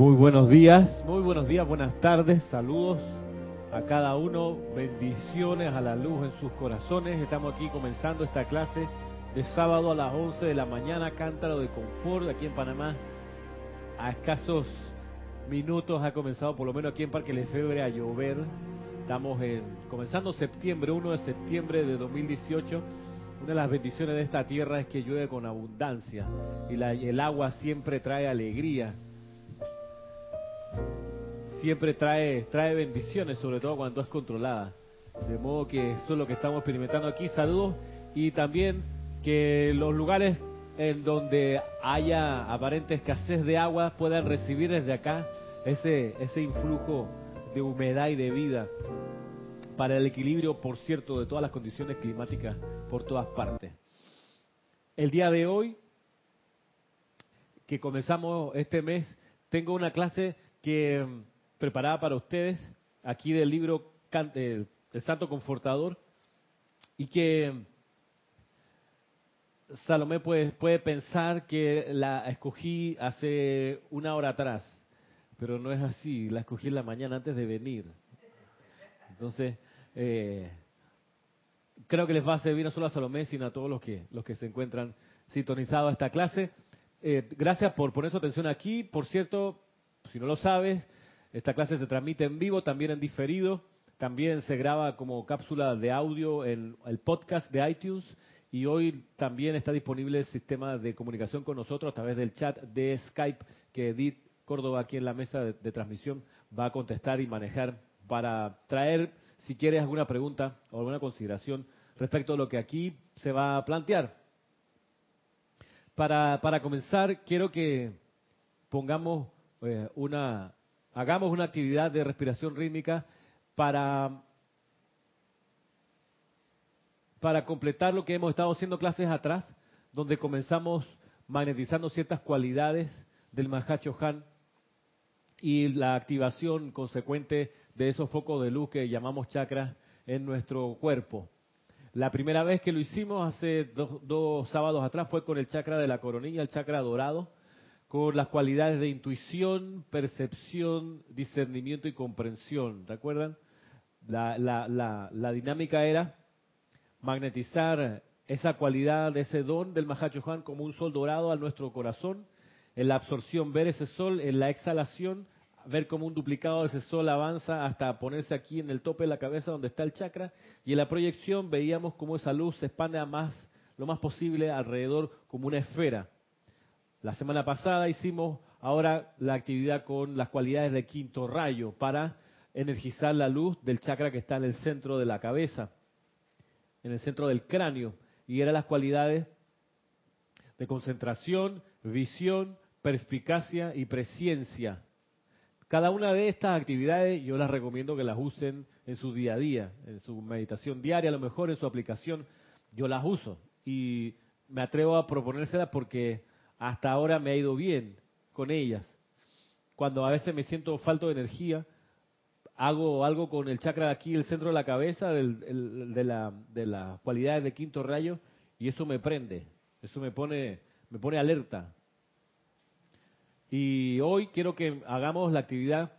Muy buenos días, muy buenos días, buenas tardes, saludos a cada uno, bendiciones a la luz en sus corazones. Estamos aquí comenzando esta clase de sábado a las 11 de la mañana, cántaro de confort aquí en Panamá. A escasos minutos ha comenzado, por lo menos aquí en Parque Lefebre, a llover. Estamos en, comenzando septiembre, 1 de septiembre de 2018. Una de las bendiciones de esta tierra es que llueve con abundancia y la, el agua siempre trae alegría siempre trae, trae bendiciones, sobre todo cuando es controlada. De modo que eso es lo que estamos experimentando aquí. Saludos y también que los lugares en donde haya aparente escasez de agua puedan recibir desde acá ese, ese influjo de humedad y de vida para el equilibrio, por cierto, de todas las condiciones climáticas por todas partes. El día de hoy, que comenzamos este mes, tengo una clase que preparada para ustedes aquí del libro El Santo Confortador y que Salomé puede, puede pensar que la escogí hace una hora atrás, pero no es así, la escogí en la mañana antes de venir. Entonces, eh, creo que les va a servir no solo a Salomé, sino a todos los que, los que se encuentran sintonizados a esta clase. Eh, gracias por poner su atención aquí. Por cierto, si no lo sabes, esta clase se transmite en vivo, también en diferido, también se graba como cápsula de audio en el podcast de iTunes y hoy también está disponible el sistema de comunicación con nosotros a través del chat de Skype que Edith Córdoba aquí en la mesa de, transmisión va a contestar y manejar para traer, si quieres, alguna pregunta o alguna consideración respecto a lo que aquí se va a plantear. Para, para comenzar, quiero que pongamos eh, una hagamos una actividad de respiración rítmica para, para completar lo que hemos estado haciendo clases atrás, donde comenzamos magnetizando ciertas cualidades del Mahacho Han y la activación consecuente de esos focos de luz que llamamos chakras en nuestro cuerpo. La primera vez que lo hicimos hace dos, dos sábados atrás fue con el chakra de la coronilla, el chakra dorado, con las cualidades de intuición, percepción, discernimiento y comprensión. ¿Recuerdan? La, la, la, dinámica era magnetizar esa cualidad, ese don del Mahacho Han como un sol dorado a nuestro corazón, en la absorción ver ese sol, en la exhalación ver cómo un duplicado de ese sol avanza hasta ponerse aquí en el tope de la cabeza donde está el chakra, y en la proyección veíamos cómo esa luz se expande a más, lo más posible alrededor como una esfera. La semana pasada hicimos ahora la actividad con las cualidades de quinto rayo para energizar la luz del chakra que está en el centro de la cabeza, en el centro del cráneo, y eran las cualidades de concentración, visión, perspicacia y presciencia. Cada una de estas actividades yo las recomiendo que las usen en su día a día, en su meditación diaria, a lo mejor en su aplicación, yo las uso y me atrevo a proponérselas porque hasta ahora me ha ido bien con ellas. Cuando a veces me siento falto de energía, hago algo con el chakra de aquí, el centro de la cabeza, de, la, de las cualidades de quinto rayo, y eso me prende, eso me pone, me pone alerta. Y hoy quiero que hagamos la actividad,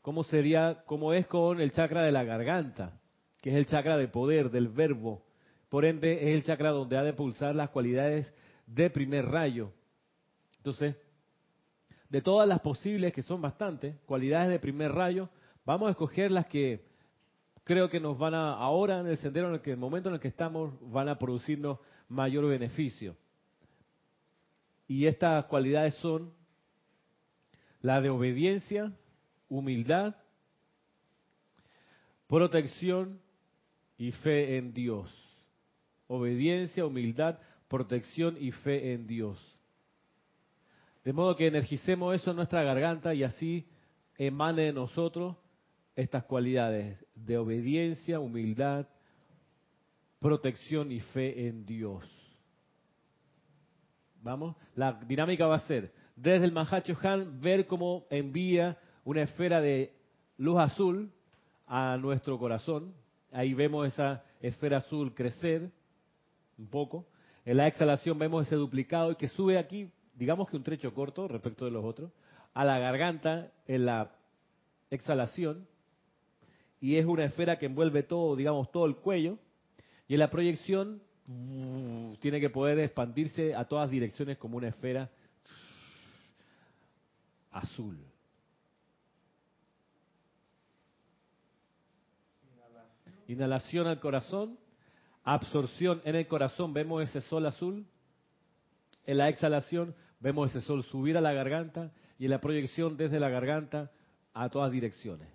cómo sería, cómo es con el chakra de la garganta, que es el chakra de poder, del verbo. Por ende, es el chakra donde ha de pulsar las cualidades de primer rayo. Entonces, de todas las posibles, que son bastantes, cualidades de primer rayo, vamos a escoger las que creo que nos van a, ahora en el sendero, en el, que, el momento en el que estamos, van a producirnos mayor beneficio. Y estas cualidades son la de obediencia, humildad, protección y fe en Dios. Obediencia, humildad, protección y fe en Dios. De modo que energicemos eso en nuestra garganta y así emane de nosotros estas cualidades de obediencia, humildad, protección y fe en Dios. Vamos, la dinámica va a ser desde el Mahacho Han ver cómo envía una esfera de luz azul a nuestro corazón. Ahí vemos esa esfera azul crecer un poco. En la exhalación vemos ese duplicado y que sube aquí digamos que un trecho corto respecto de los otros, a la garganta en la exhalación y es una esfera que envuelve todo, digamos, todo el cuello y en la proyección tiene que poder expandirse a todas direcciones como una esfera azul. Inhalación al corazón, absorción en el corazón, vemos ese sol azul. En la exhalación vemos ese sol subir a la garganta y la proyección desde la garganta a todas direcciones.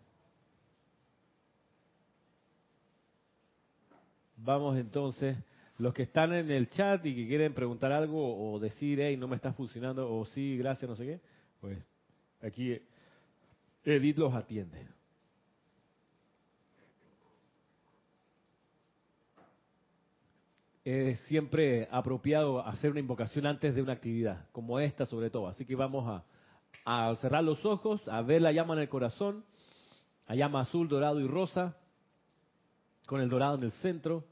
Vamos entonces, los que están en el chat y que quieren preguntar algo o decir, hey, no me está funcionando, o sí, gracias, no sé qué, pues aquí Edith los atiende. Es siempre apropiado hacer una invocación antes de una actividad, como esta sobre todo. Así que vamos a, cerrar los ojos, a ver la llama en el corazón, la llama azul, dorado y rosa, con el dorado en el centro.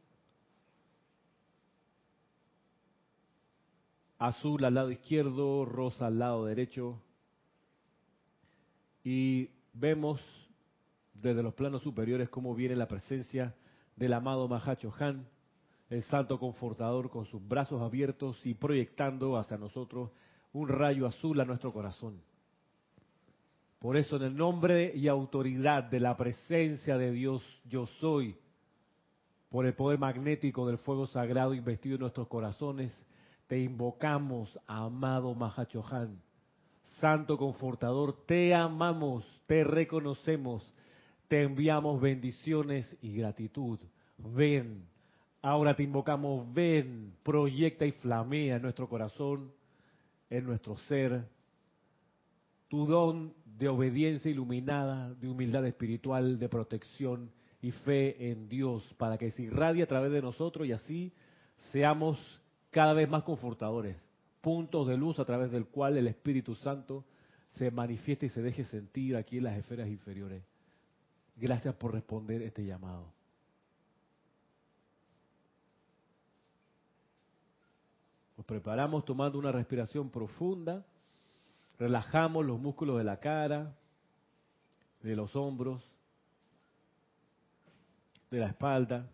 Azul al lado izquierdo, rosa al lado derecho. Y vemos desde los planos superiores cómo viene la presencia del amado Mahacho Han el Santo Confortador con sus brazos abiertos y proyectando hacia nosotros un rayo azul a nuestro corazón. Por eso, en el nombre y autoridad de la presencia de Dios, yo soy, por el poder magnético del fuego sagrado investido en nuestros corazones, te invocamos, amado Mahachohan. Santo Confortador, te amamos, te reconocemos, te enviamos bendiciones y gratitud. Ven, Ahora te invocamos, ven, proyecta y flamea en nuestro corazón, en nuestro ser, tu don de obediencia iluminada, de humildad espiritual, de protección y fe en Dios, para que se irradie a través de nosotros y así seamos cada vez más confortadores, puntos de luz a través del cual el Espíritu Santo se manifiesta y se deje sentir aquí en las esferas inferiores. Gracias por responder este llamado. Nos preparamos tomando una respiración profunda, relajamos los músculos de la cara, de los hombros, de la espalda,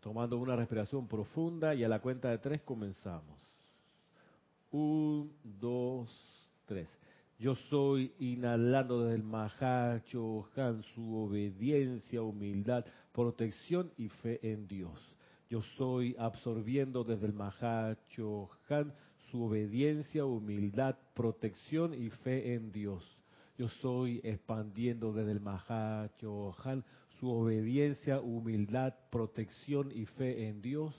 tomando una respiración profunda y a la cuenta de tres comenzamos. Un, dos, tres. Yo soy inhalando desde el Mahacho Han su obediencia, humildad, protección y fe en Dios. Yo soy absorbiendo desde el Han su obediencia, humildad, protección y fe en Dios. Yo soy expandiendo desde el Han su obediencia, humildad, protección y fe en Dios.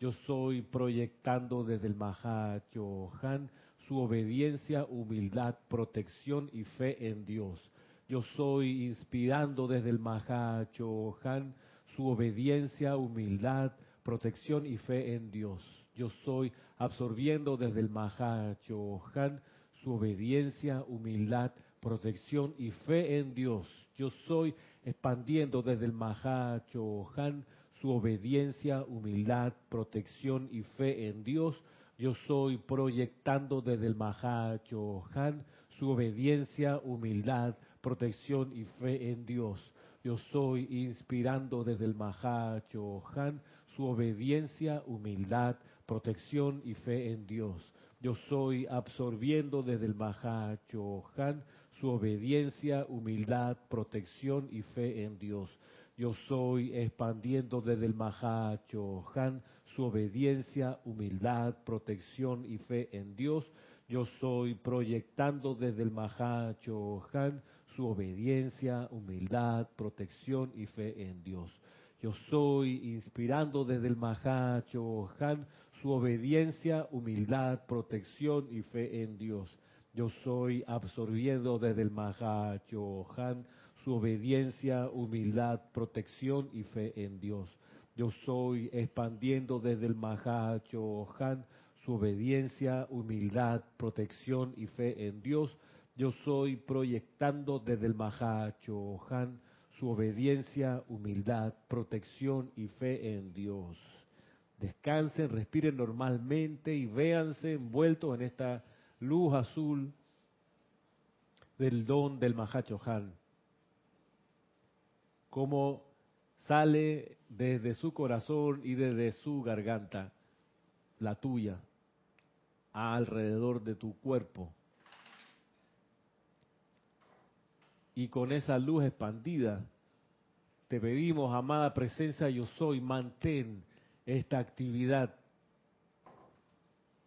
Yo soy proyectando desde el Han su obediencia, humildad, protección y fe en Dios. Yo soy inspirando desde el Han su obediencia, humildad, protección y fe en Dios. Yo soy absorbiendo desde el Mahachohan su obediencia, humildad, protección y fe en Dios. Yo soy expandiendo desde el Mahachohan su obediencia, humildad, protección y fe en Dios. Yo soy proyectando desde el Mahachohan su obediencia, humildad, protección y fe en Dios. Yo soy inspirando desde el Mahachohan su obediencia, humildad, protección y fe en Dios. Yo soy absorbiendo desde el Mahachohan su obediencia, humildad, protección y fe en Dios. Yo soy expandiendo desde el Mahachohan su obediencia, humildad, protección y fe en Dios. Yo soy proyectando desde el Mahachohan su obediencia, humildad, protección y fe en Dios. Yo soy inspirando desde el Mahachohan su obediencia, humildad, protección y fe en Dios. Yo soy absorbiendo desde el Mahachohan su obediencia, humildad, protección y fe en Dios. Yo soy expandiendo desde el Mahachohan su obediencia, humildad, protección y fe en Dios. Yo soy proyectando desde el Mahachohan su obediencia, humildad, protección y fe en Dios. Descansen, respiren normalmente y véanse envueltos en esta luz azul del don del Mahachohan. Como sale desde su corazón y desde su garganta, la tuya, alrededor de tu cuerpo. Y con esa luz expandida, te pedimos, amada presencia, yo soy, mantén esta actividad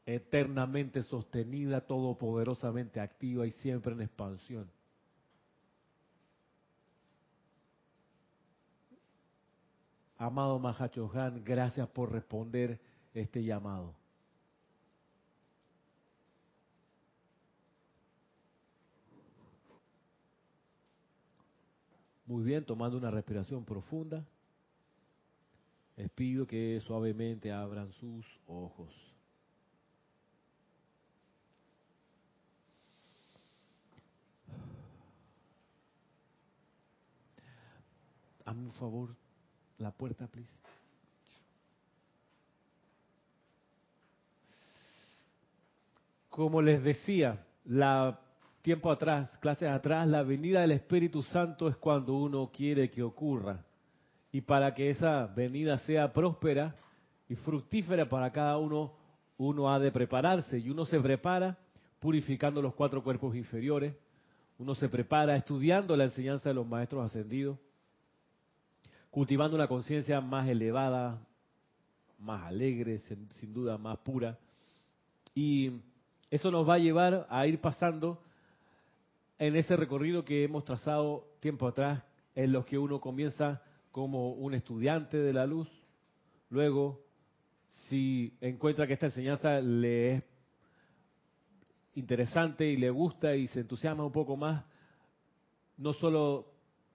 eternamente sostenida, todopoderosamente activa y siempre en expansión. Amado Mahachohan, gracias por responder este llamado. Muy bien, tomando una respiración profunda, les pido que suavemente abran sus ojos. Un favor, la puerta, please. Como les decía, la tiempo atrás, clases atrás, la venida del Espíritu Santo es cuando uno quiere que ocurra. Y para que esa venida sea próspera y fructífera para cada uno, uno ha de prepararse. Y uno se prepara purificando los cuatro cuerpos inferiores. Uno se prepara estudiando la enseñanza de los maestros ascendidos. Cultivando una conciencia más elevada, más alegre, sin duda más pura. Y eso nos va a llevar a ir pasando en ese recorrido que hemos trazado tiempo atrás, en los que uno comienza como un estudiante de la luz, luego si encuentra que esta enseñanza le es interesante y le gusta y se entusiasma un poco más, no solo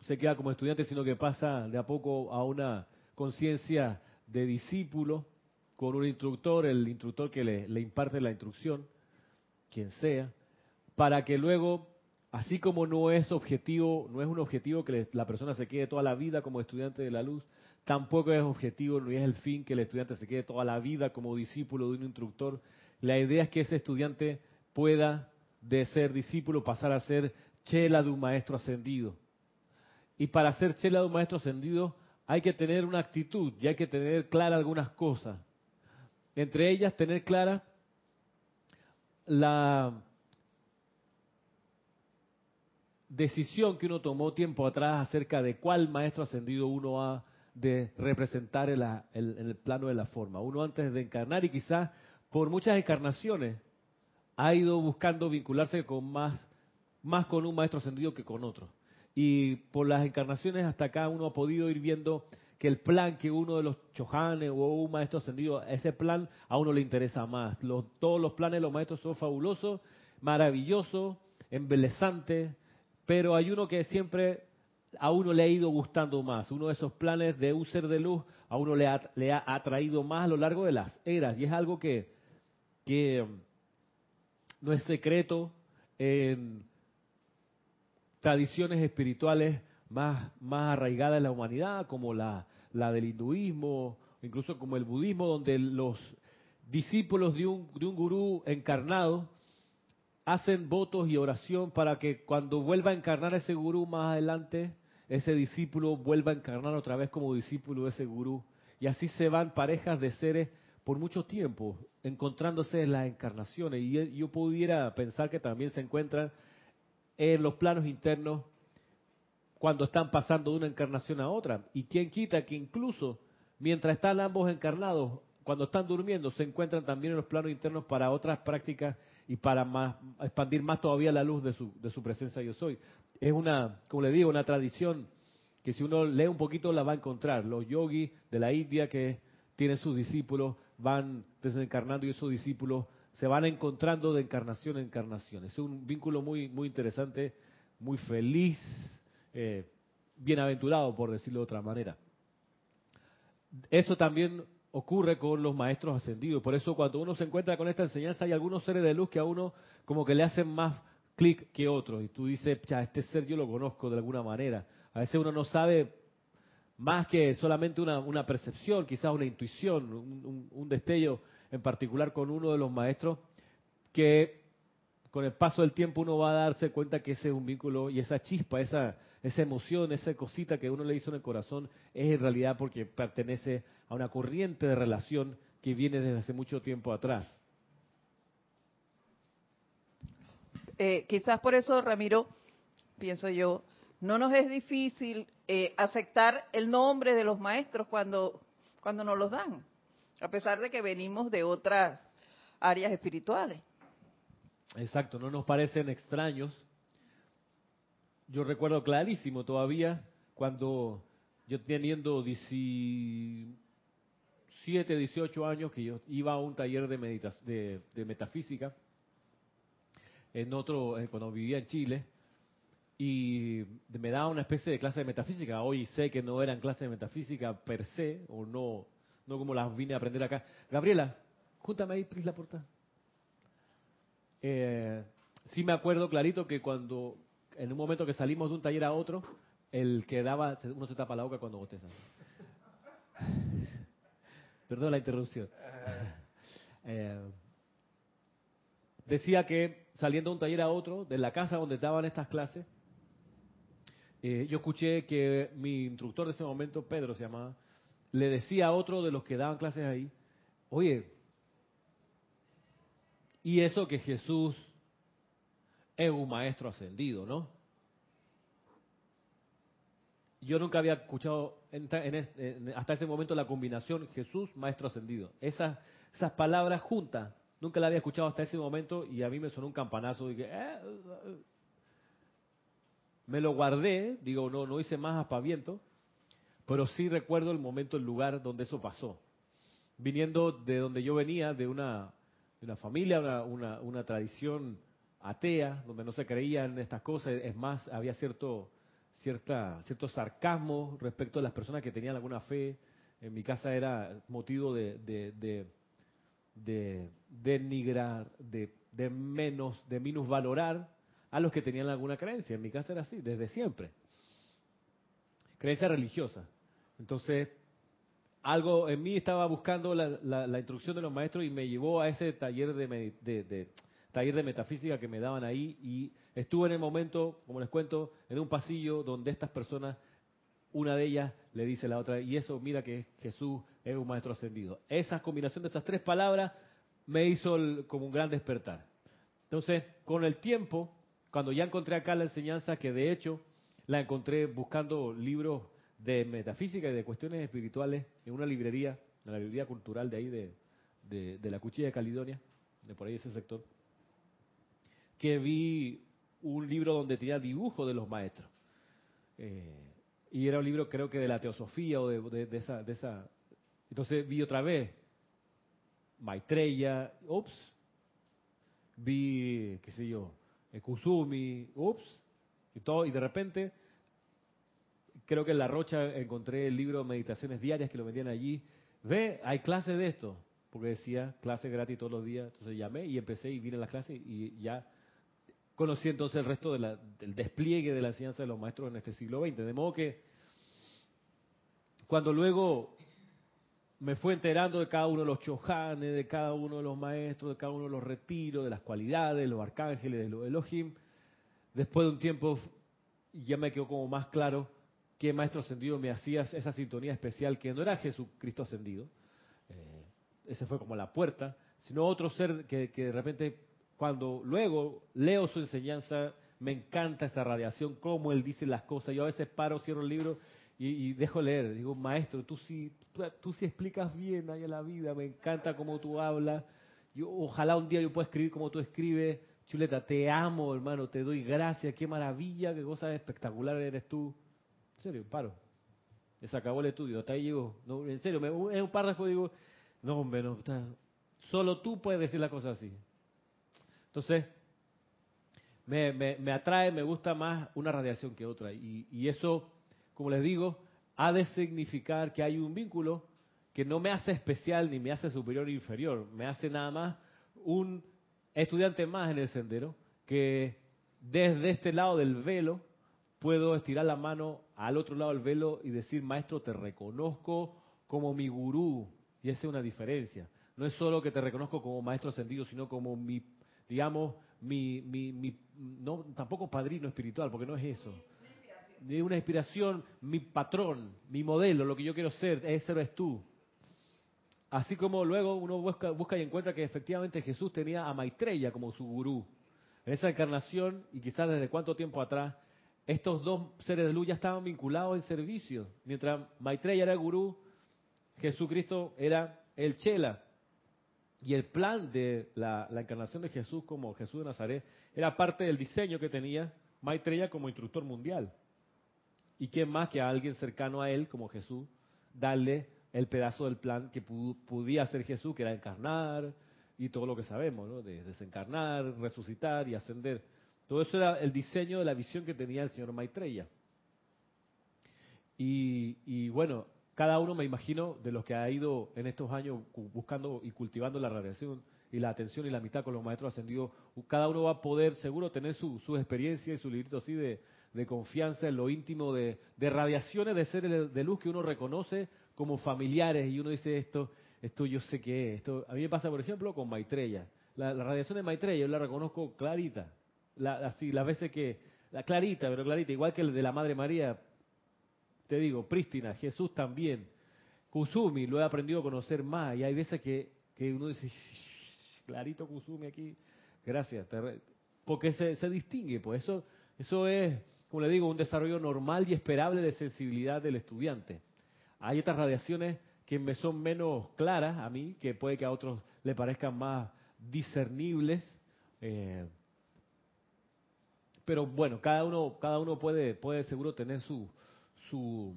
se queda como estudiante, sino que pasa de a poco a una conciencia de discípulo con un instructor, el instructor que le, le imparte la instrucción, quien sea, para que luego Así como no es objetivo, no es un objetivo que la persona se quede toda la vida como estudiante de la luz, tampoco es objetivo, no es el fin que el estudiante se quede toda la vida como discípulo de un instructor. La idea es que ese estudiante pueda de ser discípulo pasar a ser chela de un maestro ascendido. Y para ser chela de un maestro ascendido hay que tener una actitud y hay que tener clara algunas cosas. Entre ellas, tener clara la decisión que uno tomó tiempo atrás acerca de cuál maestro ascendido uno ha de representar en, el plano de la forma. Uno antes de encarnar y quizás por muchas encarnaciones ha ido buscando vincularse con más, con un maestro ascendido que con otro. Y por las encarnaciones hasta acá uno ha podido ir viendo que el plan que uno de los chojanes o un maestro ascendido, ese plan a uno le interesa más. todos los planes de los maestros son fabulosos, maravillosos, embelezantes, pero hay uno que siempre a uno le ha ido gustando más. Uno de esos planes de un ser de luz a uno le ha, le ha atraído más a lo largo de las eras. Y es algo que, um, no es secreto en tradiciones espirituales más, más arraigadas en la humanidad, como la, la del hinduismo, incluso como el budismo, donde los discípulos de un, de un gurú encarnado hacen votos y oración para que cuando vuelva a encarnar ese gurú más adelante, ese discípulo vuelva a encarnar otra vez como discípulo de ese gurú. Y así se van parejas de seres por mucho tiempo, encontrándose en las encarnaciones. Y yo pudiera pensar que también se encuentran en los planos internos cuando están pasando de una encarnación a otra. Y quién quita que incluso mientras están ambos encarnados, cuando están durmiendo, se encuentran también en los planos internos para otras prácticas y para más, expandir más todavía la luz de su, de su presencia yo soy. Es una, como le digo, una tradición que si uno lee un poquito la va a encontrar. Los yogis de la India que tienen sus discípulos van desencarnando y esos discípulos se van encontrando de encarnación en encarnación. Es un vínculo muy, interesante, muy feliz, eh, bienaventurado, por decirlo de otra manera. Eso también ocurre con los maestros ascendidos. Por eso cuando uno se encuentra con esta enseñanza hay algunos seres de luz que a uno como que le hacen más clic que otros. Y tú dices, ya, este ser yo lo conozco de alguna manera. A veces uno no sabe más que solamente una, percepción, quizás una intuición, un, un, destello en particular con uno de los maestros, que con el paso del tiempo uno va a darse cuenta que ese es un vínculo y esa chispa, esa, esa emoción, esa cosita que uno le hizo en el corazón es en realidad porque pertenece a una corriente de relación que viene desde hace mucho tiempo atrás. Eh, quizás por eso, Ramiro, pienso yo, no nos es difícil eh, aceptar el nombre de los maestros cuando, cuando nos los dan, a pesar de que venimos de otras áreas espirituales. Exacto, no nos parecen extraños. Yo recuerdo clarísimo todavía cuando yo teniendo 17, 18 años que yo iba a un taller de, de metafísica en otro, eh, cuando vivía en Chile, y me daba una especie de clase de metafísica. Hoy sé que no eran clases de metafísica per se, o no, no como las vine a aprender acá. Gabriela, júntame ahí, please, la puerta. Eh, sí me acuerdo clarito que cuando, en un momento que salimos de un taller a otro, el que daba, uno se tapa la boca cuando bosteza. Perdón la interrupción. Eh, decía que saliendo de un taller a otro, de la casa donde daban estas clases, eh, yo escuché que mi instructor de ese momento, Pedro se llamaba, le decía a otro de los que daban clases ahí, oye, y eso que Jesús es un maestro ascendido, ¿no? Yo nunca había escuchado hasta ese momento la combinación Jesús, maestro ascendido. Esas, esas palabras juntas, nunca la había escuchado hasta ese momento y a mí me sonó un campanazo. Y que, eh, me lo guardé, digo, no, no hice más aspaviento, pero sí recuerdo el momento, el lugar donde eso pasó. Viniendo de donde yo venía, de una, de una familia, una, una, tradición atea, donde no se creía en estas cosas, es más, había cierto, cierta, cierto sarcasmo respecto a las personas que tenían alguna fe. En mi casa era motivo de, de, de, de denigrar, de, de menos, de minusvalorar a los que tenían alguna creencia. En mi casa era así, desde siempre. Creencia religiosa. Entonces, algo en mí estaba buscando la, instrucción de los maestros y me llevó a ese taller de, taller de metafísica que me daban ahí y estuve en el momento, como les cuento, en un pasillo donde estas personas, una de ellas le dice a la otra, y eso, mira que Jesús es un maestro ascendido. Esa combinación de esas tres palabras me hizo como un gran despertar. Entonces, con el tiempo, cuando ya encontré acá la enseñanza, que de hecho la encontré buscando libros de metafísica y de cuestiones espirituales en una librería, en la librería cultural de ahí de, de, la Cuchilla de Caledonia, de por ahí ese sector, que vi un libro donde tenía dibujos de los maestros. Eh, y era un libro creo que de la teosofía o de, de, esa, de esa... Entonces vi otra vez Maitreya, ups, vi, qué sé yo, Kusumi, ups, y todo, y de repente, creo que en La Rocha encontré el libro Meditaciones Diarias que lo vendían allí. Ve, hay clases de esto, porque decía clase gratis todos los días. Entonces llamé y empecé y vine a la clase y ya conocí entonces el resto del despliegue de la enseñanza de los maestros en este siglo XX. De modo que cuando luego me fue enterando de cada uno de los chojanes, de cada uno de los maestros, de cada uno de los retiros, de las cualidades, de los arcángeles, de los Elohim. Después de un tiempo ya me quedó como más claro que maestro ascendido me hacía esa sintonía especial que no era Jesucristo ascendido, eh, ese fue como la puerta, sino otro ser que de repente cuando luego leo su enseñanza me encanta esa radiación, cómo él dice las cosas. Yo a veces paro, cierro el libro y, dejo leer, digo, maestro, tú sí, tú, sí explicas bien ahí en la vida, me encanta cómo tú hablas, yo, ojalá un día yo pueda escribir como tú escribes, chuleta, te amo hermano, te doy gracias, qué maravilla, qué cosa espectacular eres tú. En serio, paro. Se acabó el estudio, hasta ahí llego. No, en serio, me, en un párrafo digo, no hombre, no, está, solo tú puedes decir la cosa así. Entonces, me, me, me, atrae, me gusta más una radiación que otra. Y, y eso como les digo, ha de significar que hay un vínculo que no me hace especial ni me hace superior o inferior, me hace nada más un estudiante más en el sendero que desde este lado del velo puedo estirar la mano al otro lado del velo y decir, maestro, te reconozco como mi gurú. Y esa es una diferencia. No es solo que te reconozco como maestro ascendido, sino como mi, digamos, mi, mi, mi no, tampoco padrino espiritual, porque no es eso. Ni una inspiración, mi patrón, mi modelo, lo que yo quiero ser, ese eres tú. Así como luego uno busca, busca y encuentra que efectivamente Jesús tenía a Maitreya como su gurú. En esa encarnación, y quizás desde cuánto tiempo atrás, estos dos seres de luz ya estaban vinculados en servicio. Mientras Maitreya era el gurú, Jesucristo era el chela. Y el plan de la, encarnación de Jesús como Jesús de Nazaret era parte del diseño que tenía Maitreya como instructor mundial. ¿Y quién más que a alguien cercano a él, como Jesús, darle el pedazo del plan que podía hacer Jesús, que era encarnar y todo lo que sabemos, ¿no? De desencarnar, resucitar y ascender. Todo eso era el diseño de la visión que tenía el señor Maitreya. Y, y bueno, cada uno, me imagino, de los que ha ido en estos años buscando y cultivando la radiación y la atención y la amistad con los maestros ascendidos, cada uno va a poder seguro tener su, su experiencia y su librito así de, de confianza en lo íntimo de, radiaciones de seres de luz que uno reconoce como familiares y uno dice esto, esto yo sé qué es. Esto, a mí me pasa, por ejemplo, con Maitreya. La, radiación de Maitreya yo la reconozco clarita. La, así, las veces que, la clarita, pero clarita, igual que el de la Madre María, te digo, prístina, Jesús también. Kusumi lo he aprendido a conocer más y hay veces que, que uno dice, clarito Kusumi aquí, gracias, porque se, se distingue, pues eso, eso es, como le digo, un desarrollo normal y esperable de sensibilidad del estudiante. Hay otras radiaciones que me son menos claras a mí, que puede que a otros le parezcan más discernibles. Eh, pero bueno, cada uno, cada uno puede, puede seguro tener su, su,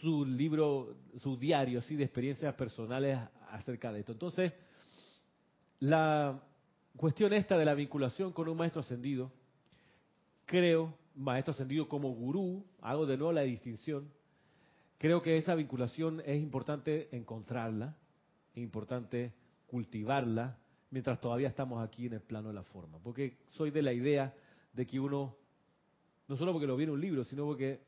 su libro, su diario, así de experiencias personales acerca de esto. Entonces, la cuestión esta de la vinculación con un maestro ascendido, creo, maestro ascendido como gurú, hago de nuevo la distinción, creo que esa vinculación es importante encontrarla, es importante cultivarla, mientras todavía estamos aquí en el plano de la forma. Porque soy de la idea de que uno, no solo porque lo viene un libro, sino porque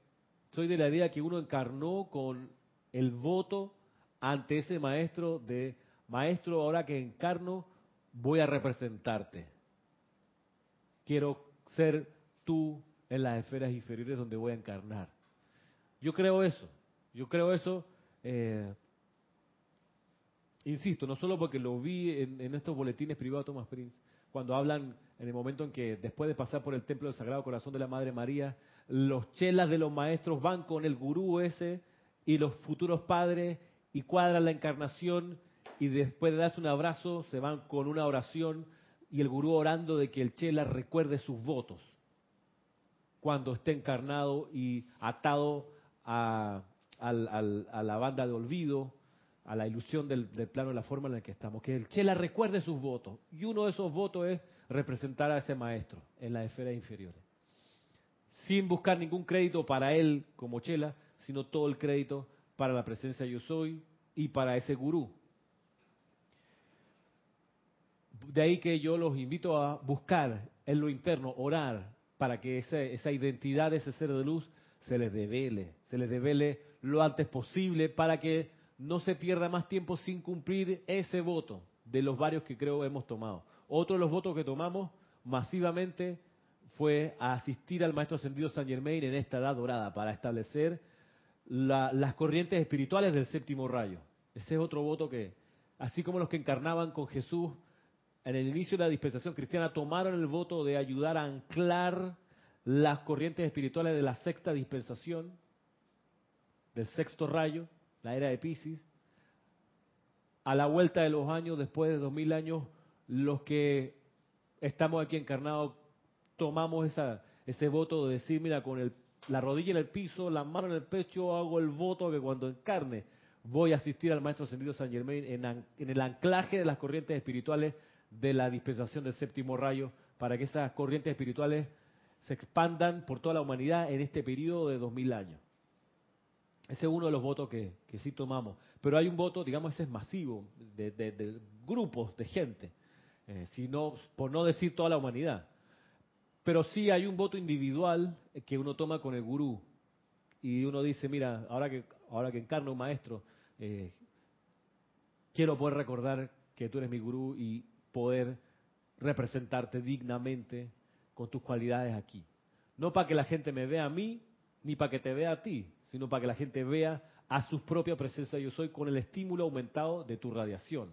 soy de la idea que uno encarnó con el voto ante ese maestro de, maestro, ahora que encarno, voy a representarte. Quiero ser tú en las esferas inferiores donde voy a encarnar. Yo creo eso. Yo creo eso, eh, insisto, no solo porque lo vi en, estos boletines privados Thomas Prince, cuando hablan en el momento en que después de pasar por el templo del Sagrado Corazón de la Madre María, los chelas de los maestros van con el gurú ese y los futuros padres y cuadran la encarnación y después de darse un abrazo se van con una oración y el gurú orando de que el chela recuerde sus votos cuando esté encarnado y atado a, la banda de olvido, a la ilusión del, plano de la forma en la que estamos. Que el Chela recuerde sus votos. Y uno de esos votos es representar a ese maestro en las esferas inferiores. Sin buscar ningún crédito para él como Chela, sino todo el crédito para la presencia yo soy y para ese gurú. De ahí que yo los invito a buscar en lo interno, orar, para que esa identidad de ese ser de luz se les devele, se les devele lo antes posible para que no se pierda más tiempo sin cumplir ese voto de los varios que creo hemos tomado. Otro de los votos que tomamos masivamente fue asistir al Maestro Ascendido San Germain en esta edad dorada para establecer las corrientes espirituales del séptimo rayo. Ese es otro voto que, así como los que encarnaban con Jesús en el inicio de la dispensación cristiana, tomaron el voto de ayudar a anclar las corrientes espirituales de la sexta dispensación, del sexto rayo, la era de Pisces. A la vuelta de los años, después de dos mil años, los que estamos aquí encarnados tomamos esa, ese voto de decir, mira, con el, la rodilla en el piso, la mano en el pecho, hago el voto que cuando encarne voy a asistir al Maestro Ascendido San Germain en, el anclaje de las corrientes espirituales de la dispensación del séptimo rayo, para que esas corrientes espirituales se expandan por toda la humanidad en este periodo de dos mil años. Ese es uno de los votos que, sí tomamos. Pero hay un voto, digamos, ese es masivo, de, grupos de gente, eh, por no decir toda la humanidad. Pero sí hay un voto individual que uno toma con el gurú. Y uno dice, mira, ahora que, ahora que encarno un maestro, eh, quiero poder recordar que tú eres mi gurú y poder representarte dignamente con tus cualidades aquí. No para que la gente me vea a mí, ni para que te vea a ti, sino para que la gente vea a su propia presencia yo soy con el estímulo aumentado de tu radiación.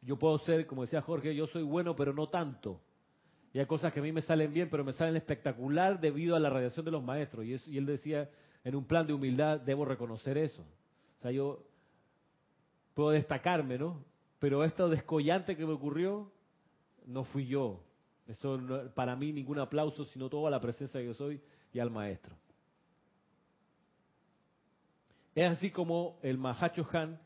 Yo puedo ser, como decía Jorge, yo soy bueno, pero no tanto. Y hay cosas que a mí me salen bien, pero me salen espectacular debido a la radiación de los maestros. Y, y él decía, en un plan de humildad, debo reconocer eso. O sea, yo puedo destacarme, ¿no? Pero esto descollante que me ocurrió, no fui yo. Eso para mí ningún aplauso, sino toda la presencia que yo soy y al maestro. Es así como el Mahacho Han,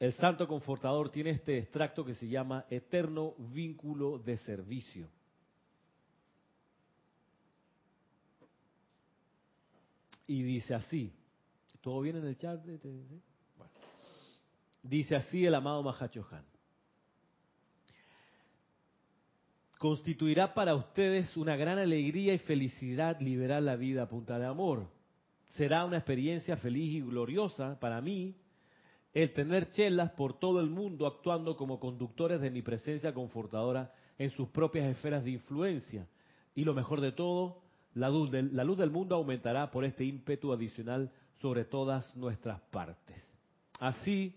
el Santo Confortador, tiene este extracto que se llama Eterno Vínculo de Servicio. Y dice así, ¿todo bien en el chat? Dice así el amado Mahacho Han. Constituirá para ustedes una gran alegría y felicidad liberar la vida a punta de amor será una experiencia feliz y gloriosa para mí el tener chelas por todo el mundo actuando como conductores de mi presencia confortadora en sus propias esferas de influencia. Y lo mejor de todo, la luz del, mundo aumentará por este ímpetu adicional sobre todas nuestras partes. Así,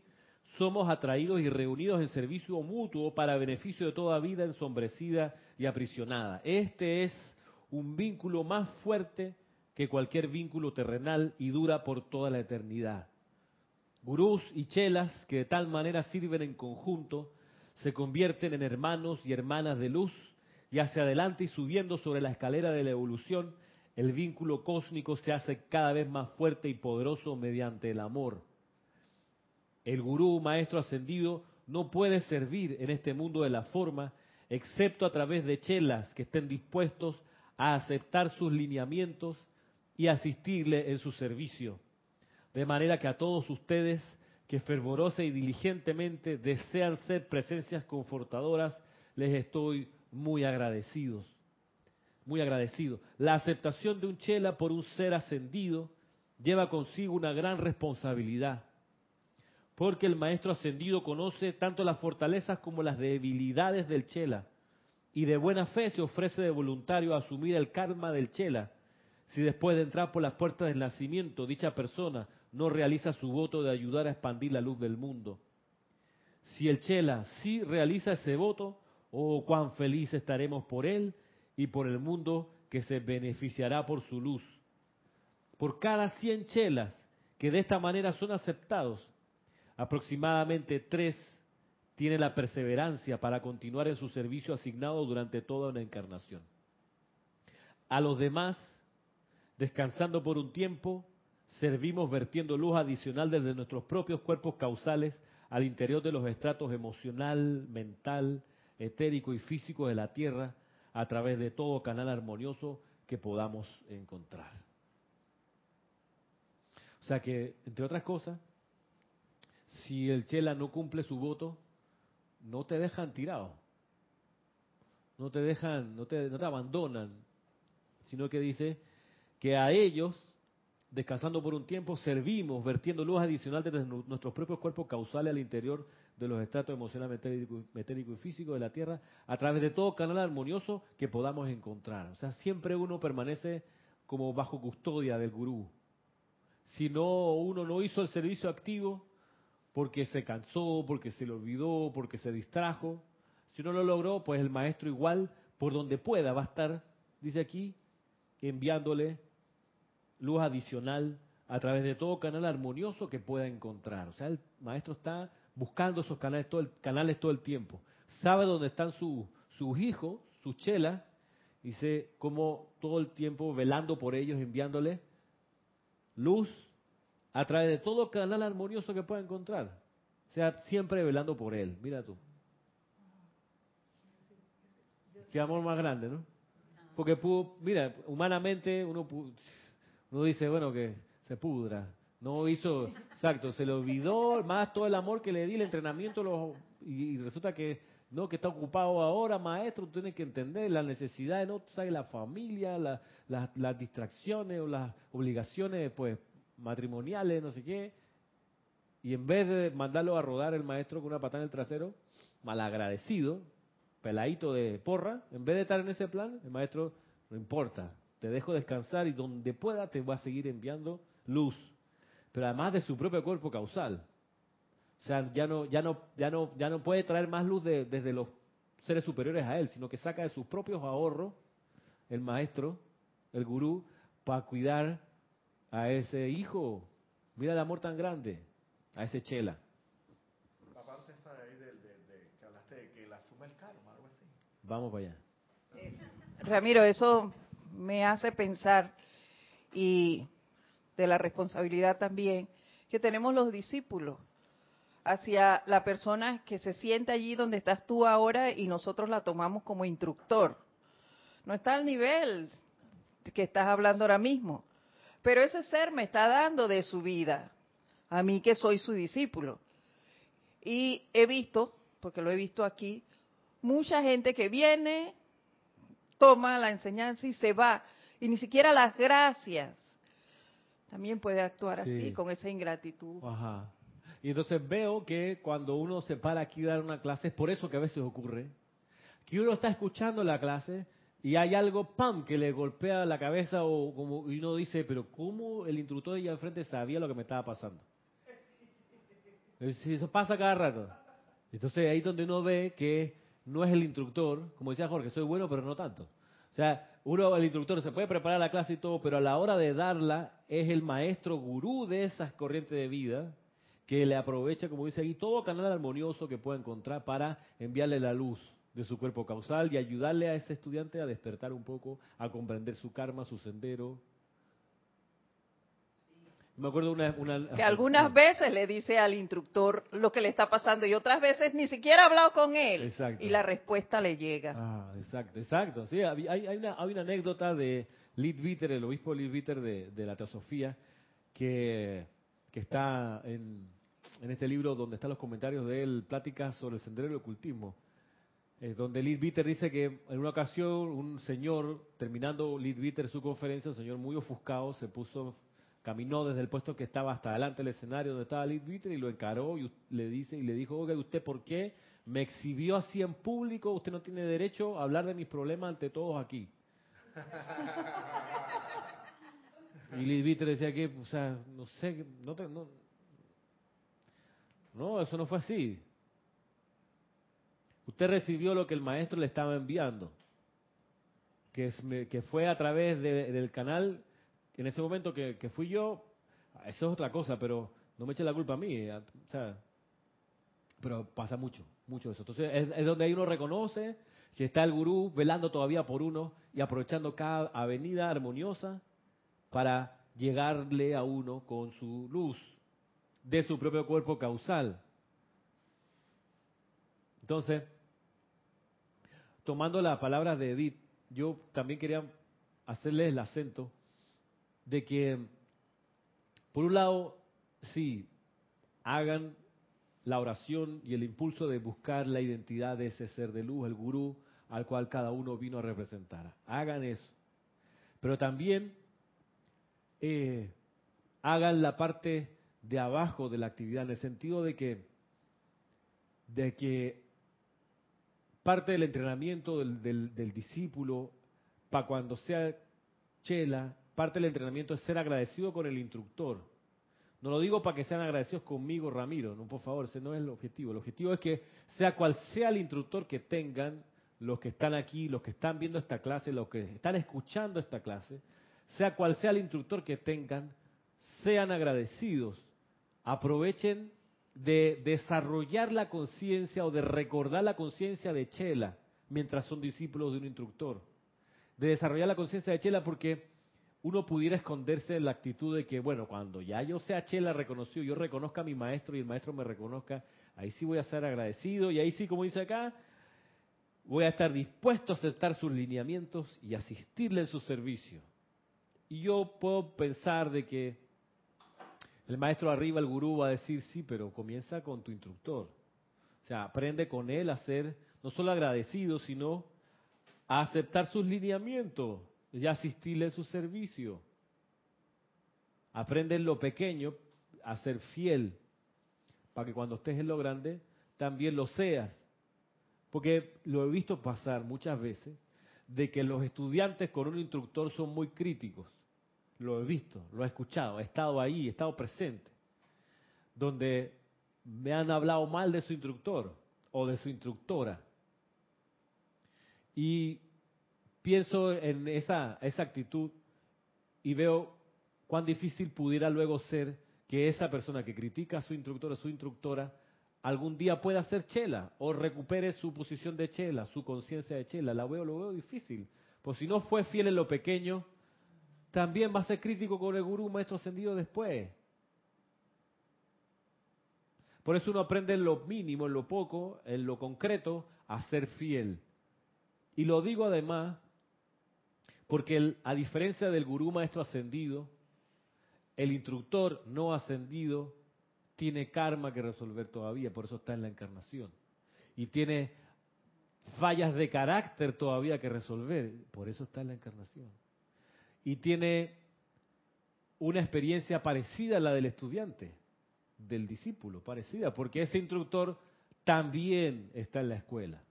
somos atraídos y reunidos en servicio mutuo para beneficio de toda vida ensombrecida y aprisionada. Este es un vínculo más fuerte que cualquier vínculo terrenal y dura por toda la eternidad. Gurús y chelas que de tal manera sirven en conjunto se convierten en hermanos y hermanas de luz y hacia adelante y subiendo sobre la escalera de la evolución, el vínculo cósmico se hace cada vez más fuerte y poderoso mediante el amor. El gurú, maestro ascendido, no puede servir en este mundo de la forma excepto a través de chelas que estén dispuestos a aceptar sus lineamientos y asistirle en su servicio. De manera que a todos ustedes que fervorosa y diligentemente desean ser presencias confortadoras, les estoy muy agradecidos. Muy agradecido. La aceptación de un chela por un ser ascendido lleva consigo una gran responsabilidad. Porque el maestro ascendido conoce tanto las fortalezas como las debilidades del chela. Y de buena fe se ofrece de voluntario a asumir el karma del chela si después de entrar por las puertas del nacimiento dicha persona no realiza su voto de ayudar a expandir la luz del mundo. Si el Chela sí realiza ese voto, oh cuán feliz estaremos por él y por el mundo que se beneficiará por su luz. Por cada 100 chelas que de esta manera son aceptados, aproximadamente tres tienen la perseverancia para continuar en su servicio asignado durante toda una encarnación. A los demás Descansando por un tiempo, servimos vertiendo luz adicional desde nuestros propios cuerpos causales al interior de los estratos emocional, mental, etérico y físico de la Tierra a través de todo canal armonioso que podamos encontrar. O sea que, entre otras cosas, si el Chela no cumple su voto, no te dejan tirado, no te dejan, no te, abandonan, sino que dice, que a ellos, descansando por un tiempo, servimos vertiendo luz adicional desde nuestros propios cuerpos causales al interior de los estratos emocional, metérico, y físico de la Tierra, a través de todo canal armonioso que podamos encontrar. O sea, siempre uno permanece como bajo custodia del gurú. Si no, uno no hizo el servicio activo porque se cansó, porque se le olvidó, porque se distrajo. Si no lo logró, pues el maestro igual, por donde pueda, va a estar, dice aquí, enviándole luz adicional a través de todo canal armonioso que pueda encontrar. O sea, el maestro está buscando esos canales todo el, canales todo el tiempo. Sabe dónde están sus hijos, sus chelas, y sé cómo todo el tiempo velando por ellos, enviándole luz a través de todo canal armonioso que pueda encontrar. O sea, siempre velando por él. Mira tú. Qué amor más grande, ¿no? Porque, mira, humanamente uno uno dice, bueno, que se pudra. No hizo, exacto, se le olvidó más todo el amor que le di, el entrenamiento, y, resulta que no que está ocupado ahora, maestro, tú tienes que entender la necesidad, ¿no? Tú sabes, la familia, las distracciones o las obligaciones, pues, matrimoniales, no sé qué. Y en vez de mandarlo a rodar el maestro con una patada en el trasero, malagradecido, peladito de porra, en vez de estar en ese plan, el maestro, no importa, te dejo descansar y donde pueda te va a seguir enviando luz, pero además de su propio cuerpo causal. O sea, ya no, ya no, ya no, ya no puede traer más luz desde los seres superiores a él, sino que saca de sus propios ahorros el maestro, el gurú, para cuidar a ese hijo. Mira el amor tan grande, a ese chela. Vamos para allá. Eh, Ramiro, eso me hace pensar y de la responsabilidad también que tenemos los discípulos hacia la persona que se siente allí donde estás tú ahora y nosotros la tomamos como instructor. No está al nivel que estás hablando ahora mismo, pero ese ser me está dando de su vida, a mí que soy su discípulo. Y he visto, porque lo he visto aquí, mucha gente que viene, toma la enseñanza y se va, y ni siquiera las gracias. También puede actuar así, con esa ingratitud. Ajá. Y entonces veo que cuando uno se para aquí a dar una clase, es por eso que a veces ocurre, que uno está escuchando la clase y hay algo, pam, que le golpea la cabeza o como y uno dice, pero ¿cómo el instructor de allá al frente sabía lo que me estaba pasando? Eso pasa cada rato. Entonces ahí es donde uno ve que no es el instructor, como decía Jorge, soy bueno pero no tanto. O sea, uno, el instructor se puede preparar la clase y todo, pero a la hora de darla es el maestro gurú de esas corrientes de vida que le aprovecha, como dice ahí, todo canal armonioso que pueda encontrar para enviarle la luz de su cuerpo causal y ayudarle a ese estudiante a despertar un poco, a comprender su karma, su sendero. Me acuerdo una, que algunas veces le dice al instructor lo que le está pasando y otras veces ni siquiera ha hablado con él y la respuesta le llega. Ah, exacto, exacto. Sí, hay, hay, una, hay una anécdota de Leadbeater, el obispo Leadbeater de, de la Teosofía, que, que está en, en este libro donde están los comentarios de él, pláticas sobre el sendero del ocultismo, eh, donde Leadbeater dice que en una ocasión un señor, terminando Leadbeater su conferencia, un señor muy ofuscado, se puso, caminó desde el puesto que estaba hasta adelante del escenario donde estaba Leadbeater y lo encaró y le dice y le dijo, oiga, ¿usted por qué me exhibió así en público? Usted no tiene derecho a hablar de mis problemas ante todos aquí. Y Leadbeater decía que, o sea, no sé, no, te, no, no, eso no fue así. Usted recibió lo que el maestro le estaba enviando, que, es, que fue a través del canal, en ese momento que, fui yo, eso es otra cosa, pero no me eche la culpa a mí. O sea, pero pasa mucho, mucho eso. Entonces es, donde uno reconoce que está el gurú velando todavía por uno y aprovechando cada avenida armoniosa para llegarle a uno con su luz de su propio cuerpo causal. Entonces, tomando las palabras de Edith, yo también quería hacerles el acento de que, por un lado, sí, hagan la oración y el impulso de buscar la identidad de ese ser de luz, el gurú al cual cada uno vino a representar. Hagan eso. Pero también eh, hagan la parte de abajo de la actividad, en el sentido de que, de que parte del entrenamiento del, del, discípulo para cuando sea chela, parte del entrenamiento es ser agradecido con el instructor. No lo digo para que sean agradecidos conmigo, Ramiro, no, por favor, ese no es el objetivo. El objetivo es que sea cual sea el instructor que tengan, los que están aquí, los que están viendo esta clase, los que están escuchando esta clase, sea cual sea el instructor que tengan, sean agradecidos aprovechen de desarrollar la conciencia o de recordar la conciencia de Chela mientras son discípulos de un instructor. De desarrollar la conciencia de Chela porque uno pudiera esconderse en la actitud de que, bueno, cuando ya yo sea Chela reconocido, yo reconozca a mi maestro y el maestro me reconozca, ahí sí voy a ser agradecido y ahí sí, como dice acá, voy a estar dispuesto a aceptar sus lineamientos y asistirle en su servicio. Y yo puedo pensar de que el maestro arriba, el gurú, va a decir, sí, pero comienza con tu instructor. O sea, aprende con él a ser no solo agradecido, sino a aceptar sus lineamientos y asistirle a su servicio. Aprende en lo pequeño a ser fiel, para que cuando estés en lo grande también lo seas. Porque lo he visto pasar muchas veces, de que los estudiantes con un instructor son muy críticos. Lo he visto, lo he escuchado, he estado ahí, he estado presente. Donde me han hablado mal de su instructor o de su instructora. Y pienso en esa, esa actitud y veo cuán difícil pudiera luego ser que esa persona que critica a su instructor o su instructora algún día pueda ser chela o recupere su posición de chela, su conciencia de chela. La veo, lo veo difícil. Pues si no fue fiel en lo pequeño, también va a ser crítico con el gurú maestro ascendido después. Por eso uno aprende en lo mínimo, en lo poco, en lo concreto, a ser fiel. Y lo digo además porque a diferencia del gurú maestro ascendido, el instructor no ascendido tiene karma que resolver todavía, por eso está en la encarnación. Y tiene fallas de carácter todavía que resolver, por eso está en la encarnación. Y tiene una experiencia parecida a la del estudiante, del discípulo, parecida, porque ese instructor también está en la escuela,